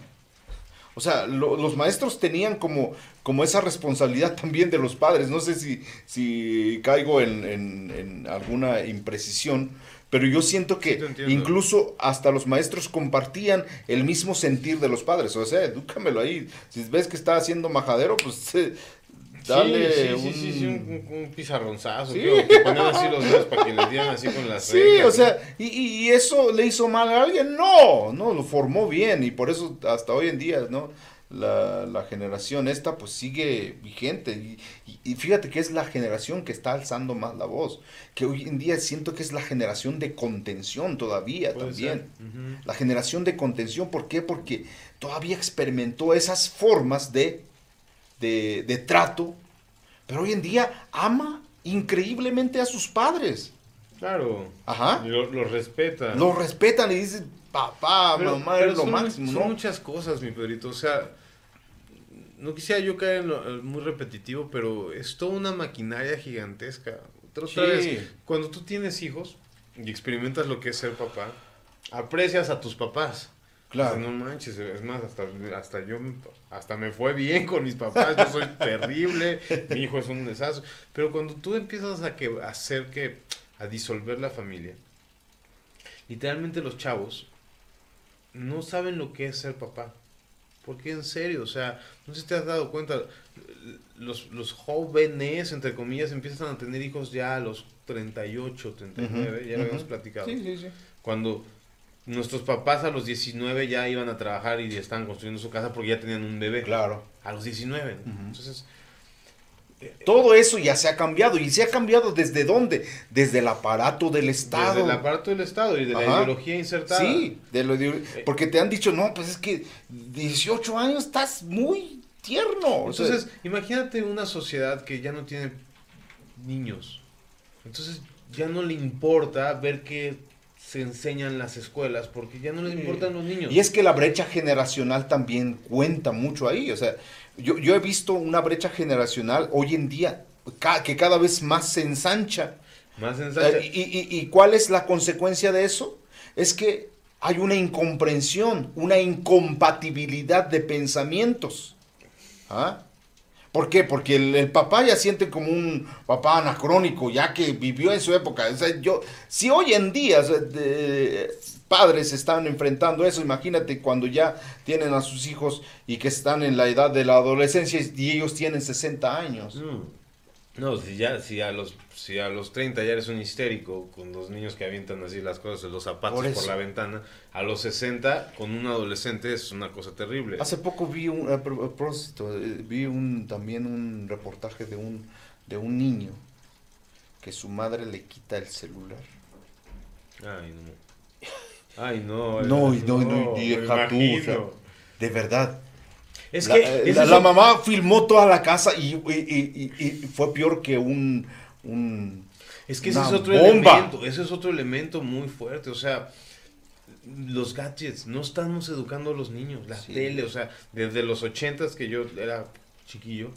O sea, lo- los maestros tenían como, como esa responsabilidad también de los padres. No sé si, si caigo en, en- en alguna imprecisión, pero yo siento que Sí, incluso hasta los maestros compartían el mismo sentir de los padres. O sea, edúcamelo ahí. Si ves que está haciendo majadero, pues eh, dale sí, sí, un... sí, sí, un, pizarronzazo. Sí. Que, así los dedos para que les dieran así con las Sí, reglas, o sea, y, y- y eso le hizo mal a alguien? No, no, lo formó bien y por eso hasta hoy en día, ¿no? La, la generación esta pues sigue vigente y, y- fíjate que es la generación que está alzando más la voz, que hoy en día siento que es la generación de contención todavía también. ser. Ujú. La generación de contención, ¿por qué? Porque todavía experimentó esas formas de, de, de trato, pero hoy en día ama increíblemente a sus padres. Claro. Ajá. Y lo, lo respeta. Lo respetan y dicen, papá, Pero- mamá, pero es lo son, máximo, son ¿no? muchas cosas, mi Pedrito. O sea, no quisiera yo caer en lo muy repetitivo, pero es toda una maquinaria gigantesca. Otra Sí. vez, cuando tú tienes hijos y experimentas lo que es ser papá, aprecias a tus papás. Claro. No manches, es más, hasta, hasta yo, hasta me fue bien con mis papás, yo soy *laughs* terrible, mi hijo es un desastre. Pero cuando tú empiezas a, que, a hacer que, a disolver la familia, literalmente los chavos no saben lo que es ser papá. Porque en serio, o sea, no sé si te has dado cuenta, los, los jóvenes, entre comillas, empiezan a tener hijos ya a los 38, 39, ya lo Ujú. habíamos platicado Sí, sí, sí. cuando nuestros papás a los 19 ya iban a trabajar y estaban construyendo su casa porque ya tenían un bebé. Claro. A los 19. ¿no? Ujú. Entonces, Todo eso ya se ha cambiado. ¿Y se ha cambiado desde dónde? Desde el aparato del Estado. desde el aparato del Estado y de la Ajá. ideología insertada. Sí, de lo de- porque te han dicho, no, pues es que 18 años estás muy tierno. O sea, Entonces, imagínate una sociedad que ya no tiene niños. Entonces, ya no le importa ver qué se enseñan en las escuelas porque ya no les importan los niños. Y es que la brecha generacional también cuenta mucho ahí. O sea, yo, yo he visto una brecha generacional hoy en día ca- que cada vez más se ensancha. Más ensancha. Eh, y, y- y cuál es la consecuencia de eso? Es que hay una incomprensión, una incompatibilidad de pensamientos. ¿Ah? ¿Por qué? Porque el, el papá ya siente como un papá anacrónico, ya que vivió en su época. O sea, yo, si hoy en día de- padres están enfrentando eso, imagínate cuando ya tienen a sus hijos y que están en la edad de la adolescencia y ellos tienen 60 años. Mm. No, si ya, si a los, si a los 30 ya eres un histérico con los niños que avientan así las cosas, los zapatos Por por, la ventana, a los 60 con un adolescente es una cosa terrible. Hace poco vi un, a propósito, eh, vi un, también un reportaje de un, de un niño que su madre le quita el celular. Ay, no. Ay, no. No, y no, y no, y deja tú, o sea, De verdad. Es la, que eh, la- mamá filmó toda la casa y, y- y- y- y fue peor que un... un Es que ese es otro bomba. elemento, ese es otro elemento muy fuerte, o sea, los gadgets, no estamos educando a los niños, la Sí. tele, o sea, desde los ochentas que yo era chiquillo,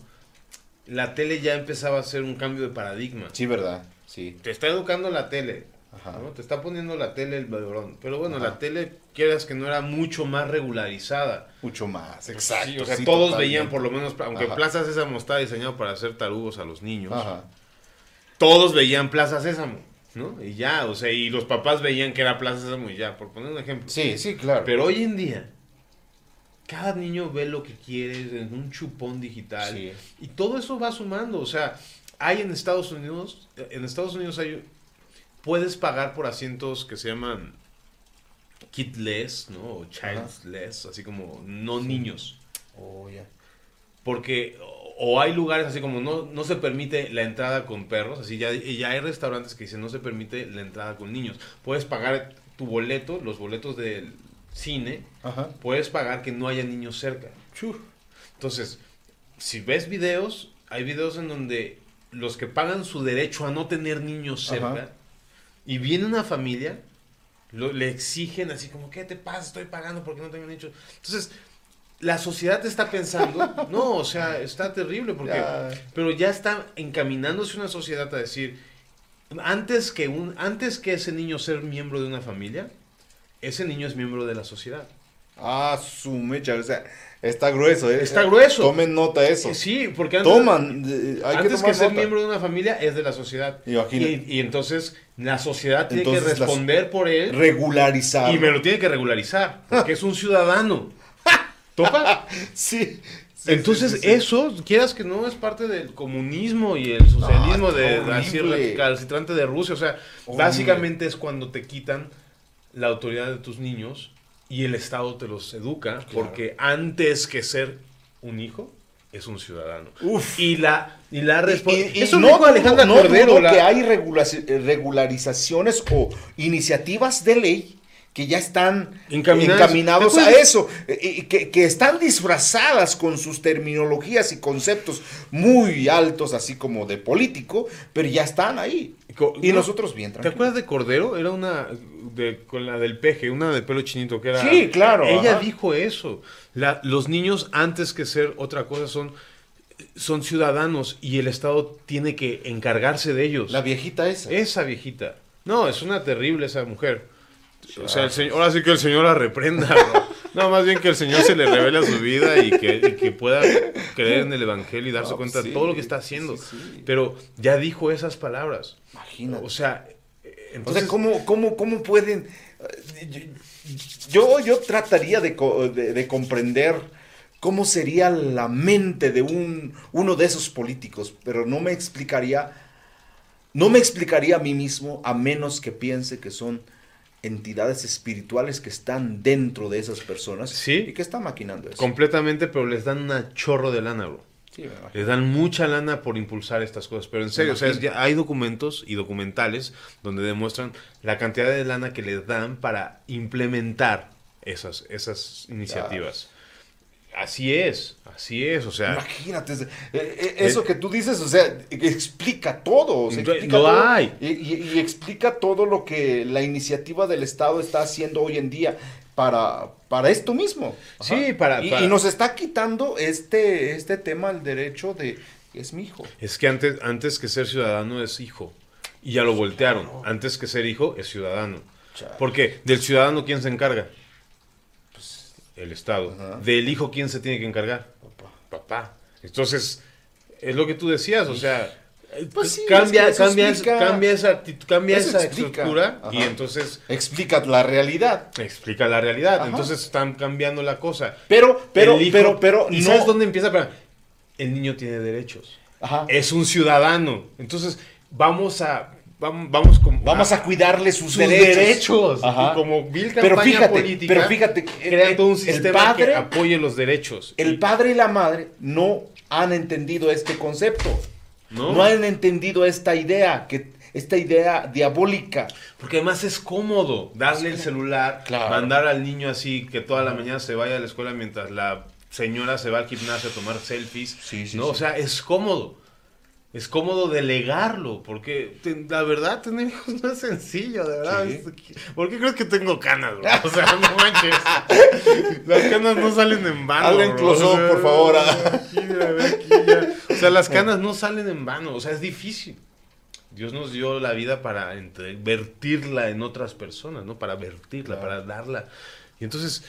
la tele ya empezaba a hacer un cambio de paradigma. Sí, ¿verdad? Sí. Te está educando la tele. Ajá. ¿no? Te está poniendo la tele el beberón. Pero bueno, Ajá. la tele, quieras que no era mucho más regularizada. Mucho más, Sí, exacto. o sea, sí, todos totalmente. veían por lo menos, aunque Ajá. Plaza Sésamo está diseñado para hacer tarugos a los niños, todos veían Plaza Sésamo, ¿no? Y ya, o sea, y los papás veían que era Plaza Sésamo y ya, por poner un ejemplo. Sí, sí, claro. Pero hoy en día, cada niño ve lo que quiere en un chupón digital. Sí. Y todo eso va sumando. O sea, hay en Estados Unidos, en Estados Unidos hay, puedes pagar por asientos que se llaman kidless, ¿no? O childless, así como no niños. Oh, ya. Porque o, hay lugares así como no, no se permite la entrada con perros, así ya, ya hay restaurantes que dicen no se permite la entrada con niños. Puedes pagar tu boleto, los boletos del cine, Ajá. puedes pagar que no haya niños cerca. Entonces, si ves videos, hay videos en donde los que pagan su derecho a no tener niños cerca Ajá. Y viene una familia, lo- le exigen así como, ¿qué te pasa? Estoy pagando porque no tengo niños. Entonces, la sociedad está pensando, *laughs* no, o sea, está terrible porque... Ya. Pero ya está encaminándose una sociedad a decir, antes que, un, antes que ese niño ser miembro de una familia, ese niño es miembro de la sociedad. Ah, su mecha, o sea, está grueso, ¿eh? Está grueso. Tomen nota eso. Sí, porque antes, Toman, eh, hay que antes que, ser nota. miembro de una familia es de la sociedad. Y, y entonces la sociedad tiene Entonces, que responder por él Regularizar. y me lo tiene que regularizar, porque es un ciudadano. *laughs* ¿Topa? Sí. sí, Entonces sí, sí, sí. eso, quieras que no, es parte del comunismo y el socialismo No, de así recalcitrante de Rusia. O sea, básicamente es cuando te quitan la autoridad de tus niños y el Estado te los educa, porque antes que ser un hijo, es un ciudadano. Uf. Y la, y la y Eso no Alejandra no Cordero. dudo la- que hay eh, regularizaciones o iniciativas de ley que ya están Encaminadas. encaminados ¿Te a eso, eh, y que, que están disfrazadas con sus terminologías y conceptos muy altos, así como de político, pero ya están ahí. Y no, nosotros bien ¿Te tranquilos. acuerdas de Cordero? Era una de, con la del peje, una de pelo chinito que era. Sí, claro, Ella ajá. dijo eso. La- los niños antes que ser otra cosa son son ciudadanos y el Estado tiene que encargarse de ellos. La viejita esa. Esa viejita. No, es una terrible esa mujer. O sea, el señor, ahora sí que el señor la reprenda. ¿no? No, más bien que el señor se le revele a su vida y que, y que pueda creer en el evangelio y darse No, cuenta de todo lo que está haciendo. sí, sí. Pero ya dijo esas palabras. Imagínate. O sea, eh, O entonces sea, ¿cómo, cómo, cómo pueden...? Yo, yo trataría de, de- de comprender cómo sería la mente de un, uno de esos políticos, pero no me explicaría, no me explicaría a mí mismo a menos que piense que son entidades espirituales que están dentro de esas personas Sí. y que están maquinando eso. completamente, pero les dan una chorro de lana, bro. Sí. Les dan mucha lana por impulsar estas cosas. Pero en serio, o sea, ya hay documentos y documentales donde demuestran la cantidad de lana que les dan para implementar esas, esas iniciativas. Así es, así es, o sea... Imagínate, eh, eh, eso que tú dices, o sea, explica todo. o sea, todo, hay. Y, y- y explica todo lo que la iniciativa del Estado está haciendo hoy en día para, para esto mismo. Sí, para- Y, para- y nos está quitando este, este tema, el derecho de es mi hijo. Es que antes, antes que ser ciudadano es hijo. Y ya lo voltearon. Antes que ser hijo es ciudadano. Chale. ¿Por qué? Del ciudadano, ¿quién se encarga? El Estado. Ajá. Del hijo, ¿quién se tiene que encargar? Papá. Papá. Entonces, es lo que tú decías, o sea, Pues sí, cambia, es que cambia, explica- cambia esa cambia esa estructura y entonces Explica la realidad. explica la realidad. Ajá. Entonces están cambiando la cosa. Pero, pero, hijo- pero, pero, ¿Y no. sabes dónde empieza? El niño tiene derechos. Ajá. Es un ciudadano. Entonces, vamos a. Vamos, vamos, con- Vamos a cuidarle sus, sus derechos. derechos. Ajá. Y como vil Pero campaña fíjate, política, pero fíjate, crean el- todo un sistema padre- que apoye los derechos. El padre y la madre no han entendido este concepto. ¿No? No, han entendido esta idea, que, esta idea diabólica. Porque además es cómodo darle el celular, Claro. mandar al niño así que toda la mañana se vaya a la escuela mientras la señora se va al gimnasio a tomar selfies. Sí, sí, no, sí. o sea, es cómodo. Es cómodo delegarlo, porque te- la verdad tener hijos no es sencillo, de verdad. Sí. ¿Por qué crees que tengo canas, bro? O sea, no manches. Las canas no salen en vano. Hazle en por favor. Aquí, aquí. O sea, las canas no salen en vano, o sea, es difícil. Dios nos dio la vida para vertirla en otras personas, ¿no? Para vertirla, para darla. Y entonces,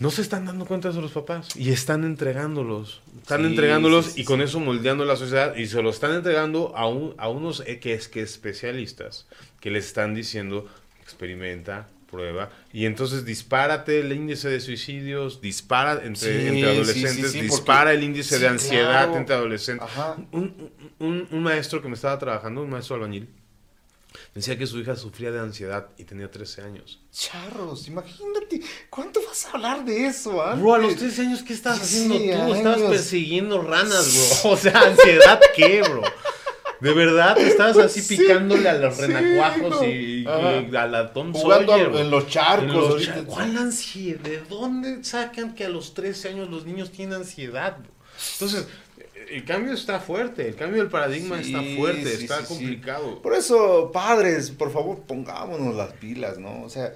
no se están dando cuenta de eso los papás y están entregándolos. Están entregándolos y con eso moldeando la sociedad y se lo están entregando a, un, a unos eh, que, es, que especialistas que les están diciendo experimenta, prueba. Y entonces dispárate el índice de suicidios, dispara entre, entre adolescentes, dispara el índice de ansiedad entre adolescentes. Un, un, un, maestro que me estaba trabajando, un maestro albañil, decía que su hija sufría de ansiedad y tenía 13 años. Charros, imagínate, ¿cuánto vas a hablar de eso, antes? Bro, a los 13 años, ¿qué estabas haciendo tú? Estabas persiguiendo ranas, bro. *laughs* O sea, ¿ansiedad qué, bro? De verdad, estabas así picándole a los renacuajos y, a la Tom Jugando en los charcos. ¿Cuál ansiedad? ¿De dónde sacan que a los 13 años los niños tienen ansiedad? Entonces, el cambio está fuerte, el cambio del paradigma está fuerte, está complicado. Por eso, padres, por favor, pongámonos las pilas, ¿no? O sea,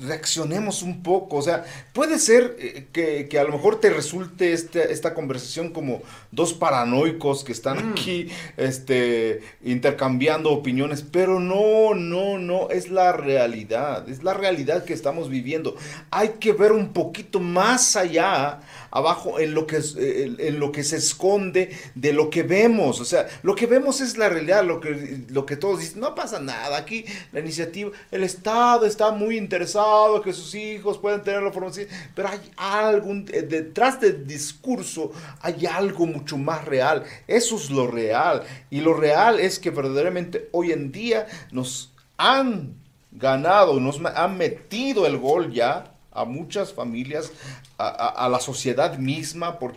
reaccionemos un poco. O sea, puede ser eh, que, a lo mejor te resulte este, esta conversación como dos paranoicos que están mm. aquí este, intercambiando opiniones, pero no, no, no, es la realidad, es la realidad que estamos viviendo. Hay que ver un poquito más allá abajo en lo que, en lo que se esconde de lo que vemos. O sea, lo que vemos es la realidad, lo que, lo que todos dicen, no pasa nada, aquí la iniciativa, el Estado está muy interesado que sus hijos puedan tener la formación, pero hay algo, eh, detrás del discurso hay algo mucho más real. Eso es lo real. Y lo real es que verdaderamente hoy en día nos han ganado, nos han metido el gol ya a muchas familias, a, la sociedad misma. ¿Por?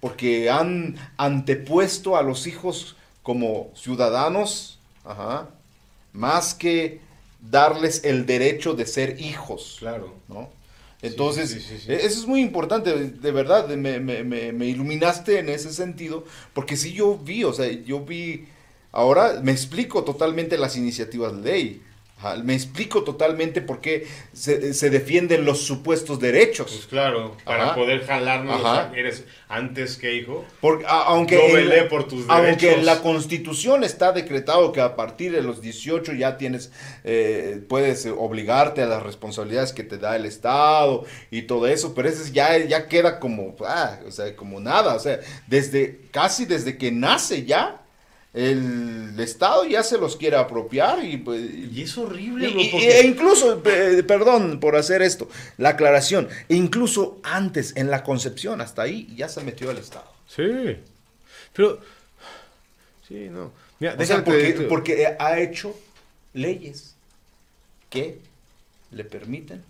Porque han antepuesto a los hijos como ciudadanos, más que darles el derecho de ser hijos. Claro. ¿no? Entonces, e, eso es muy importante, de verdad, me, me, me, iluminaste en ese sentido, porque si yo vi, o sea, yo vi, ahora me explico totalmente las iniciativas de ley. Me explico totalmente por qué se, defienden los supuestos derechos. Pues claro, para poder jalarnos eres antes que hijo. Porque, aunque, por tus derechos. aunque en la constitución está decretado que a partir de los 18 ya tienes, eh, puedes obligarte a las responsabilidades que te da el Estado y todo eso, pero eso ya, ya queda como, ah, o sea, como nada, o sea, desde, casi desde que nace ya, el Estado ya se los quiere apropiar y, pues, y es horrible. e incluso, perdón por hacer esto, la aclaración, incluso antes en la concepción, hasta ahí ya se metió el Estado. Sí, pero, sí, no. porque, porque ha hecho leyes que le permiten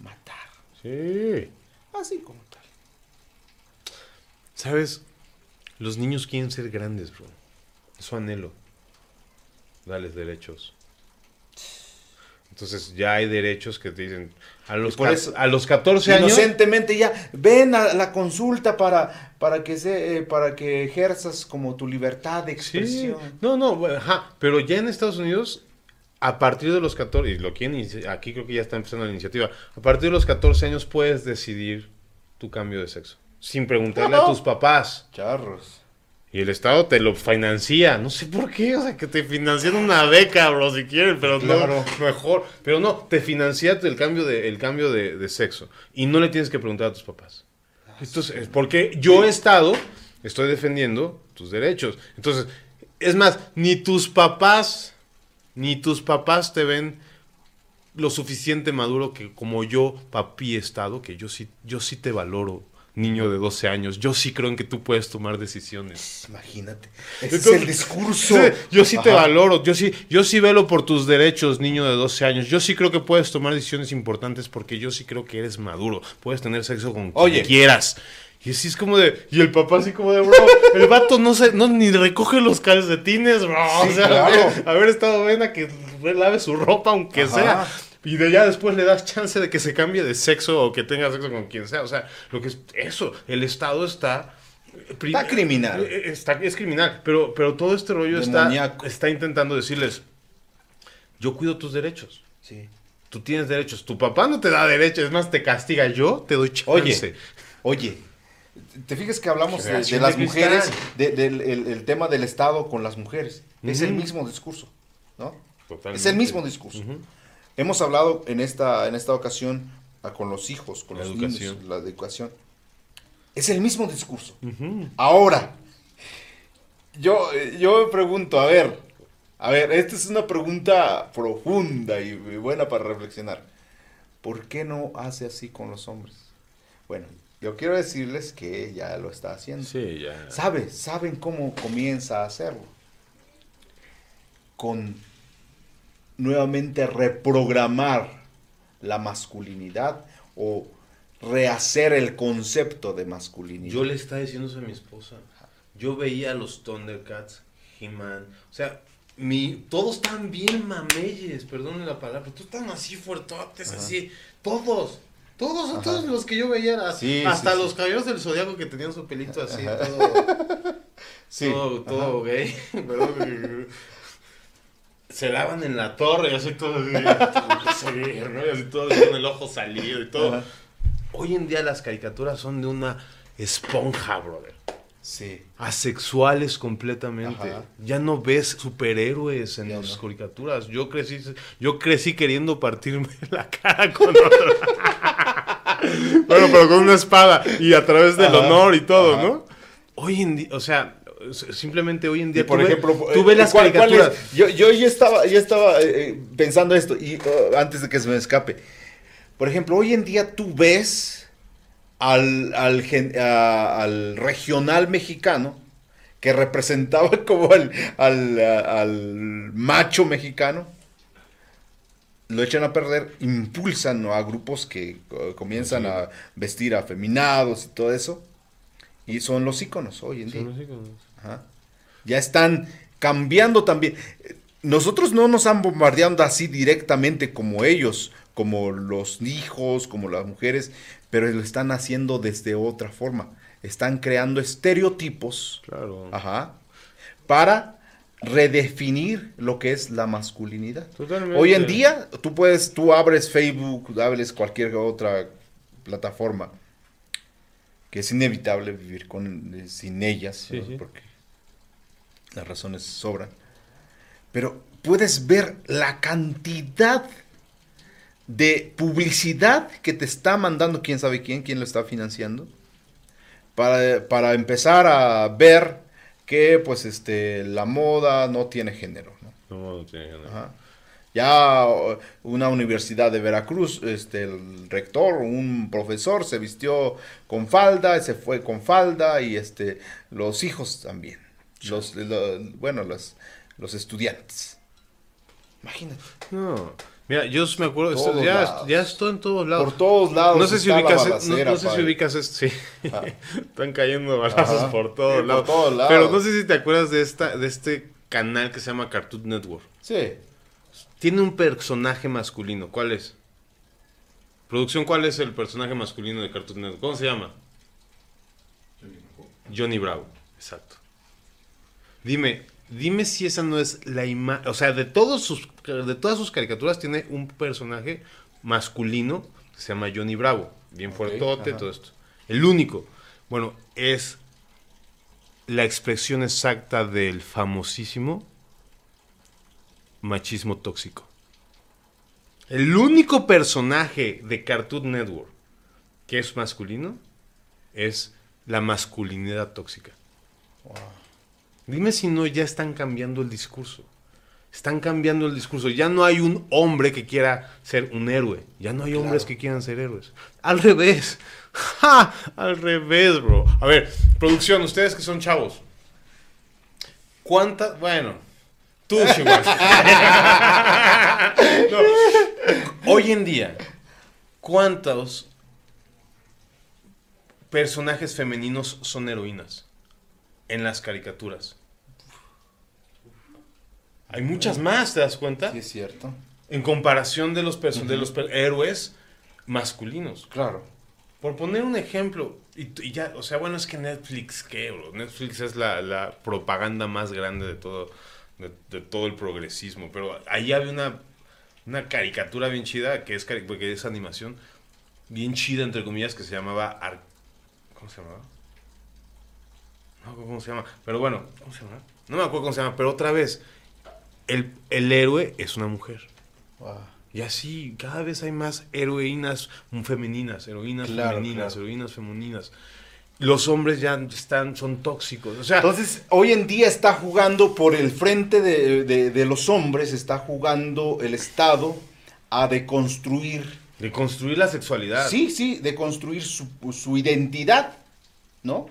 matar. Sí. Así como tal. ¿Sabes? Los niños quieren ser grandes, bro su anhelo. Dales derechos. Entonces ya hay derechos que te dicen, a los, a los 14 años... Inocentemente ya, ven a la consulta para, para, que, se, eh, para que ejerzas como tu libertad de expresión. No, no, ajá, pero ya en Estados Unidos, a partir de los 14, y lo quieren, aquí creo que ya está empezando la iniciativa, a partir de los 14 años puedes decidir tu cambio de sexo, sin preguntarle a tus papás. Charros. Y el Estado te lo financia. No sé por qué, o sea, que te financian una beca, bro, si quieren, pero no, mejor. Pero no, te financia el cambio, de, el cambio de, sexo. Y no le tienes que preguntar a tus papás. Entonces, porque yo estado, estoy defendiendo tus derechos. Entonces, es más, ni tus papás, ni tus papás te ven lo suficiente maduro que como yo, papi, estado, que yo sí, yo sí te valoro niño de 12 años. Yo sí creo en que tú puedes tomar decisiones. Imagínate. Ese es el discurso. Yo sí te valoro. Yo sí, yo sí velo por tus derechos, niño de 12 años. Yo sí creo que puedes tomar decisiones importantes porque yo sí creo que eres maduro. Puedes tener sexo con quien quieras. Y así es como de. Y el papá así como de, bro, el vato no se, no ni recoge los calcetines, bro. o sea, haber estado ven a que lave su ropa, aunque sea. Y de ya después le das chance de que se cambie de sexo o que tenga sexo con quien sea. O sea, lo que es eso, el Estado está... Está criminal. Eh, está, es criminal, pero, pero todo este rollo está, está intentando decirles, yo cuido tus derechos. Sí. Tú tienes derechos. Tu papá no te da derechos, es más, te castiga. Yo te doy chance. Oye, oye, Te fijas que hablamos de, las de mujeres, de- del el, tema del Estado con las mujeres. Es el mismo discurso, ¿no? Totalmente. Es el mismo discurso. Ujú. Hemos hablado en esta, en esta ocasión ah, con los hijos, con La los educación. niños, la educación. Es el mismo discurso. Ujú. Ahora, yo, yo me pregunto, a ver, a ver, esta es una pregunta profunda y buena para reflexionar. ¿Por qué no hace así con los hombres? Bueno, yo quiero decirles que ya lo está haciendo. Sí, ya. ¿Sabe? ¿Saben cómo comienza a hacerlo? Con nuevamente reprogramar la masculinidad o rehacer el concepto de masculinidad. Yo le estaba diciendo eso a mi esposa. Yo veía a los Thundercats, He-Man. O sea, mi, todos están bien mameyes, perdónenme la palabra. Todos están así fuertotes, Ajá. así. Todos. Todos, Ajá. todos los que yo veía. era- Sí, hasta sí, los sí. caballeros del zodiaco que tenían su pelito así, Ajá. todo. *laughs* Sí, todo, gay. *laughs* perdón. Se daban en la torre, y así todo. Y así todo con el ojo salido y todo. Ajá. Hoy en día las caricaturas son de una esponja, brother. Sí. Asexuales completamente. Ajá. Ya no ves superhéroes en las no. caricaturas. Yo crecí, yo crecí queriendo partirme *laughs* la cara con otro. *laughs* bueno, pero con una espada y a través del Ajá. honor y todo. ¿no? Hoy en día, o sea, simplemente hoy en Y día por tú, ve- ejemplo, tú eh, ves las ¿cuál- caricaturas. Yo, yo ya estaba, ya estaba eh, eh, pensando esto y uh, antes de que se me escape. Por ejemplo, hoy en día tú ves al, al, gen- a- al regional mexicano que representaba *laughs* como al, al, al macho mexicano. Lo echan a perder, impulsan a grupos que comienzan Sí. a vestir afeminados y todo eso. Y son los íconos hoy en día. Ajá. Ya están cambiando también. Nosotros no nos han bombardeado así directamente como ellos, como los hijos, como las mujeres, pero lo están haciendo desde otra forma. Están creando estereotipos Claro. ajá, para redefinir lo que es la masculinidad. Totalmente. Hoy en día, tú puedes, tú abres Facebook, abres cualquier otra plataforma, que es inevitable vivir con, sin ellas, Sí, ¿no? sí. porque las razones sobran. Pero puedes ver la cantidad de publicidad que te está mandando quién sabe quién, quién lo está financiando, para, para empezar a ver que pues este la moda no tiene género, ¿no? No, no tiene. Ajá. Ya una universidad de Veracruz, este, el rector, un profesor se vistió con falda, se fue con falda y este, los hijos también. Los, lo- bueno, los, los estudiantes. Imagínate. No. Mira, yo me acuerdo, esto- ya, lados. ya esto en todos lados. Por todos lados. no sé si ubicas, no, balacera, no sé si ubicas esto, sí. Ah. *laughs* Están cayendo balazos Ajá. por todos Sí, por lados. todos lados. Pero no sé si te acuerdas de esta, de este canal que se llama Cartoon Network. Sí. Tiene un personaje masculino. ¿Cuál es? Producción, ¿cuál es el personaje masculino de Cartoon Network? ¿Cómo se llama? Johnny Bravo. Exacto. Dime, dime si esa no es la imagen, o sea, de todos sus de todas sus caricaturas tiene un personaje masculino que se llama Johnny Bravo, bien fuertote, ajá. todo esto. El único. Bueno, es la expresión exacta del famosísimo machismo tóxico. El único personaje de Cartoon Network que es masculino es la masculinidad tóxica. Dime si no ya están cambiando el discurso. Están cambiando el discurso. Ya no hay un hombre que quiera ser un héroe. Ya no hay hombres que quieran ser héroes. Al revés. *laughs* ¡Ja! Al revés, bro. A ver, producción, ustedes que son chavos. ¿Cuántas? Bueno, tú, *laughs* Chihuahua. No. Hoy en día, ¿cuántos personajes femeninos son heroínas en las caricaturas? Hay muchas más, ¿te das cuenta? Sí, es cierto. En comparación de los, perso- de los héroes masculinos. Claro. Por poner un ejemplo, y, ya, o sea, bueno, es que Netflix, ¿qué, bro? Netflix es la, la propaganda más grande de todo, de, de todo el progresismo, pero ahí había una, una caricatura bien chida, que es, que es animación, bien chida, entre comillas, que se llamaba... Ar- ¿Cómo se llamaba? No me acuerdo cómo se llama. Pero bueno, ¿cómo se llama? No me acuerdo cómo se llama, pero otra vez, el, el héroe es una mujer. Wow. Y así, cada vez hay más heroínas femeninas, heroínas Claro, femeninas, claro. heroínas femeninas. Los hombres ya están, son tóxicos. O sea, Entonces, hoy en día está jugando por el frente de, de- de los hombres, está jugando el Estado a deconstruir, de construir la sexualidad. sí, sí, de construir su, su identidad, ¿no?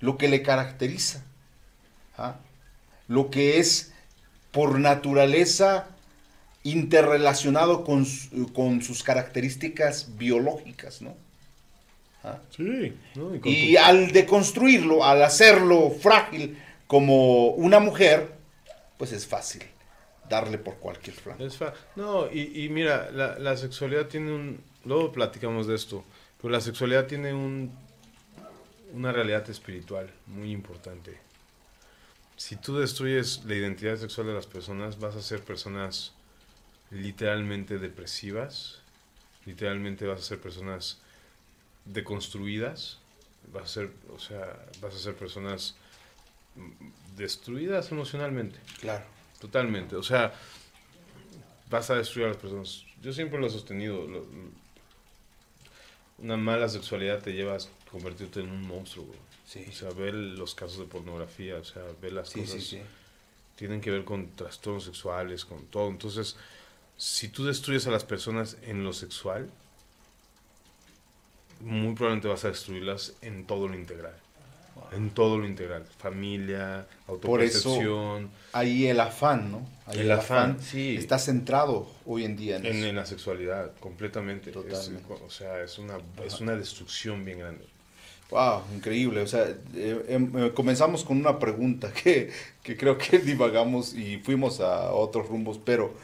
Lo que le caracteriza, ¿ah? lo que es por naturaleza interrelacionado con, con sus características biológicas, ¿no? ¿Ah? Sí. ¿no? Y al deconstruirlo, al hacerlo frágil como una mujer, pues es fácil darle por cualquier flanco. fa- no, y, y mira, la, la sexualidad tiene un... Luego platicamos de esto, pero la sexualidad tiene un, una realidad espiritual muy importante. Si tú destruyes la identidad sexual de las personas, vas a ser personas literalmente depresivas, literalmente vas a ser personas deconstruidas, vas a ser, o sea, vas a ser personas destruidas emocionalmente, Claro. totalmente. O sea, vas a destruir a las personas. Yo siempre lo he sostenido. lo- una mala sexualidad te lleva a convertirte en un monstruo, bro. Sí. O sea, ver los casos de pornografía, o sea, ver las Sí, cosas sí, tienen que ver con trastornos sexuales, con todo. Entonces, si tú destruyes a las personas en lo sexual, muy probablemente vas a destruirlas en todo lo integral. En todo lo integral. Familia, Por eso- autopercepción, Ahí el afán, ¿no? Ahí El afán, sí. está centrado hoy en día en, en, la sexualidad, completamente. Es- Totalmente. o sea, es una, es una destrucción bien grande. Wow, increíble. O sea, eh, em, eh, comenzamos con una pregunta *laughs* que, que creo que divagamos y fuimos a otros rumbos, pero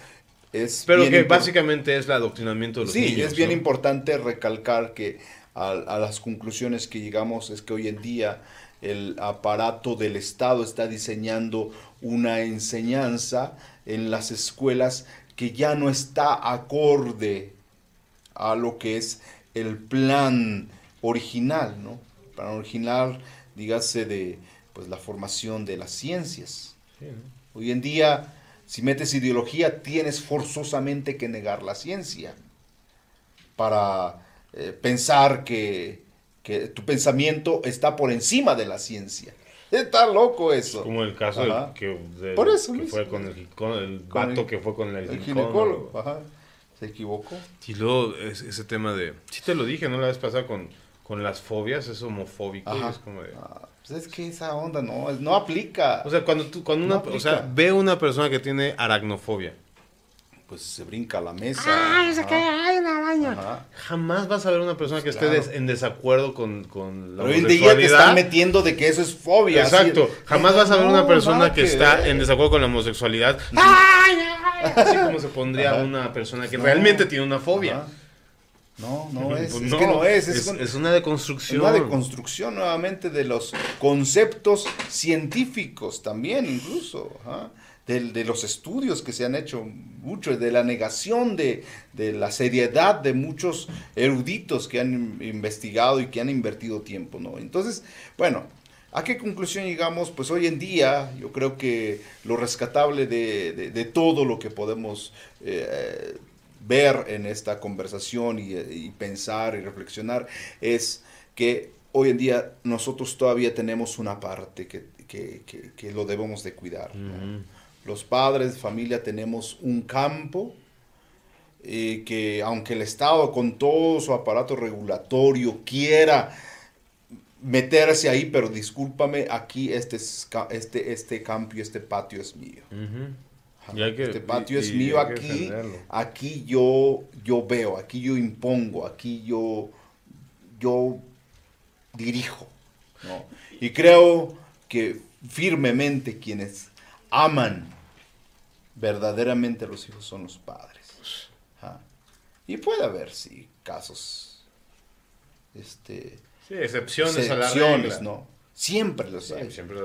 es Pero que impor- básicamente es el adoctrinamiento de los Sí, niños. es bien ¿no? importante recalcar que a, a las conclusiones que llegamos es que hoy en día el aparato del Estado está diseñando una enseñanza en las escuelas que ya no está acorde a lo que es el plan original, ¿no? Plan original, dígase, de pues la formación de las ciencias. Sí, ¿no? Hoy en día, si metes ideología, tienes forzosamente que negar la ciencia para eh, pensar que, que tu pensamiento está por encima de la ciencia. Está loco eso. Como el caso del- que, del- Por eso que fue con el, con el Con vato el- que fue con el, El ginecólogo. ginecólogo, ajá, se equivocó. Y luego es- ese tema de... Sí te lo dije, ¿no? La vez pasada con, con las fobias, es homofóbico. y es como de... Ah, pues es que esa onda no, no aplica. O sea, cuando tú, cuando una, No o sea, ve una persona que tiene aracnofobia, pues se brinca a la mesa. ¡ay, se ajá, cae! ¡ay, una araña! ajá. Jamás vas a ver una persona que esté Claro. des- en desacuerdo con, con la Pero hoy en día te homosexualidad. están metiendo de que eso es fobia. Exacto. así- Jamás vas a ver No, una persona nada que que está en desacuerdo con la homosexualidad. ¡Ay, ay! Así como se pondría Ajá. una persona que No. realmente tiene una fobia. Ajá. No, no es. Pues es que no es. Es, es, un- es una deconstrucción. una deconstrucción nuevamente de los conceptos científicos también, incluso. ajá, De, los estudios que se han hecho mucho, de la negación de, de la seriedad de muchos eruditos que han in- investigado y que han invertido tiempo, ¿no? Entonces, bueno, ¿a qué conclusión llegamos? Pues hoy en día yo creo que lo rescatable de todo lo que podemos eh, ver en esta conversación y, y pensar y reflexionar es que hoy en día nosotros todavía tenemos una parte que, que- que- que lo debemos de cuidar. Los padres de familia tenemos un campo eh, que aunque el Estado con todo su aparato regulatorio quiera meterse ahí, pero discúlpame, aquí este, este, este campo y este patio es mío. Y hay que- este patio y- es mío aquí, aquí yo, yo veo, aquí yo impongo, aquí yo, yo dirijo. ¿no? Y creo que firmemente quienes aman verdaderamente a los hijos son los padres. Y puede haber, sí, casos, este, Sí, excepciones, a la excepciones, regla. ¿no? Siempre los Sí, hay. siempre.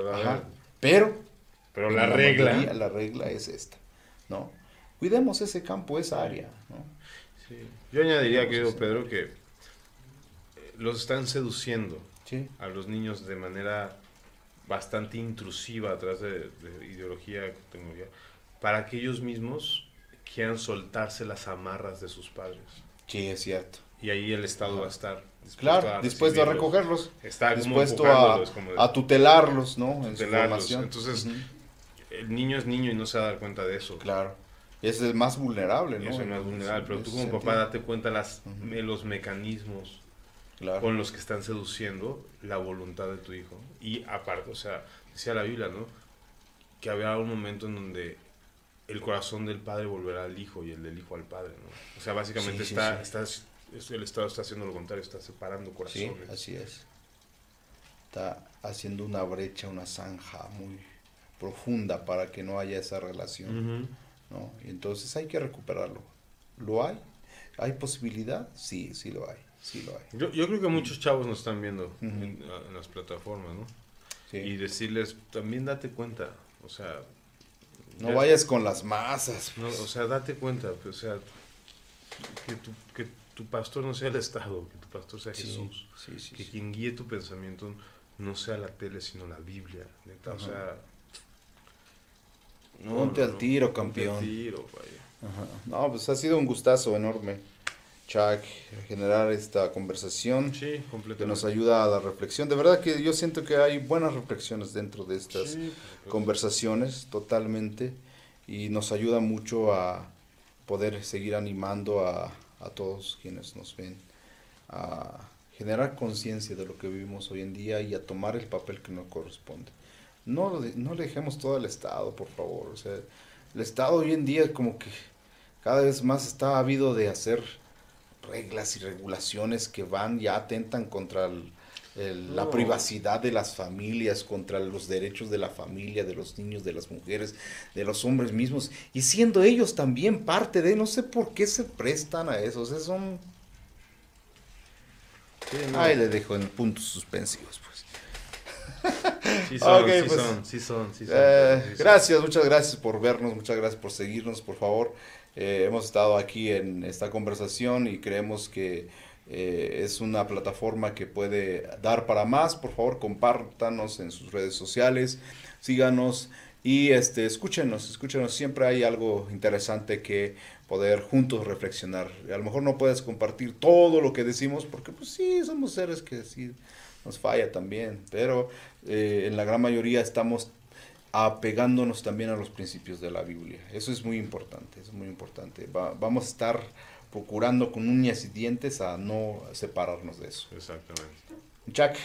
Pero Pero la regla. mayoría, la regla es esta, ¿no? Cuidemos ese campo, esa área, ¿no? Sí. Yo añadiría, querido. Pedro, que eh, los están seduciendo Sí. a los niños de manera bastante intrusiva atrás de, de ideología, tecnología, para que ellos mismos quieran soltarse las amarras de sus padres. Sí, es cierto. Y ahí el Estado va a estar dispuesto Claro, a dispuesto a recogerlos, Está dispuesto a, empujándolos, como de- a tutelarlos, ¿no? En su. Entonces, el niño es niño y no se va a dar cuenta de eso. claro. Es el más vulnerable, ¿no? es En más vulnerable. Pero tú como sentido. papá date cuenta las, de los mecanismos Claro. con los que están seduciendo la voluntad de tu hijo. Y aparte, o sea, decía la Biblia, ¿no? Que habrá un momento en donde el corazón del padre volverá al hijo y el del hijo al padre, ¿no? O sea, básicamente Sí, sí, está, sí. estás- es- el Estado está haciendo lo contrario, está separando Sí, corazones. así es. Está haciendo una brecha, una zanja muy profunda para que no haya esa relación. ¿no? Y entonces hay que recuperarlo. ¿Lo hay? ¿Hay posibilidad? Sí, sí lo hay, sí lo hay. Yo, yo creo que muchos chavos nos están viendo en, en las plataformas, ¿no? Sí. Y decirles, también date cuenta, o sea... No ya- vayas con las masas. No, o sea, date cuenta, pues, o sea, que tu, que tu pastor no sea el Estado, que tu pastor sea Sí, Jesús. sí, Que quien guíe tu pensamiento no sea la tele, sino la Biblia. Neta, o Ajá. Ponte al tiro, ponte al campeón. tiro, vaya. Ajá. No, pues ha sido un gustazo enorme, Chuck, generar esta conversación Sí, completamente. que nos ayuda a la reflexión. De verdad que yo siento que hay buenas reflexiones dentro de estas Sí, conversaciones, totalmente, y nos ayuda mucho a poder seguir animando a, a todos quienes nos ven, a generar conciencia de lo que vivimos hoy en día y a tomar el papel que nos corresponde. No, no le dejemos todo al Estado, por favor. O sea, el Estado hoy en día como que cada vez más está habido de hacer reglas y regulaciones que van y atentan contra el- el- la No. privacidad de las familias, contra los derechos de la familia, de los niños, de las mujeres, de los hombres mismos, y siendo ellos también parte de, no sé por qué se prestan a eso, o sea, son... Sí, no. Ahí le dejo en puntos suspensivos, pues. Sí son, Ok, sí pues. son, sí son, sí son, Eh, sí son. gracias, muchas gracias por vernos, muchas gracias por seguirnos, por favor. Eh, hemos estado aquí en esta conversación y creemos que eh, es una plataforma que puede dar para más. Por favor, compártanos en sus redes sociales, síganos y este, escúchenos, escúchenos. Siempre hay algo interesante que poder juntos reflexionar. A lo mejor no puedes compartir todo lo que decimos porque pues sí, somos seres que sí nos falla también, pero eh, en la gran mayoría estamos apegándonos también a los principios de la Biblia. Eso es muy importante, es muy importante. Va- vamos a estar procurando con uñas y dientes a no separarnos de eso. Exactamente. Jack,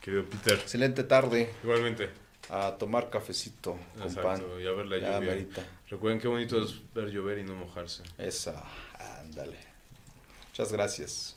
Querido Peter, excelente tarde igualmente. a tomar cafecito con pan. Exacto, y a ver la Ya, lluvia. merita. Recuerden qué bonito es ver llover y no mojarse. Esa, ándale. Muchas gracias.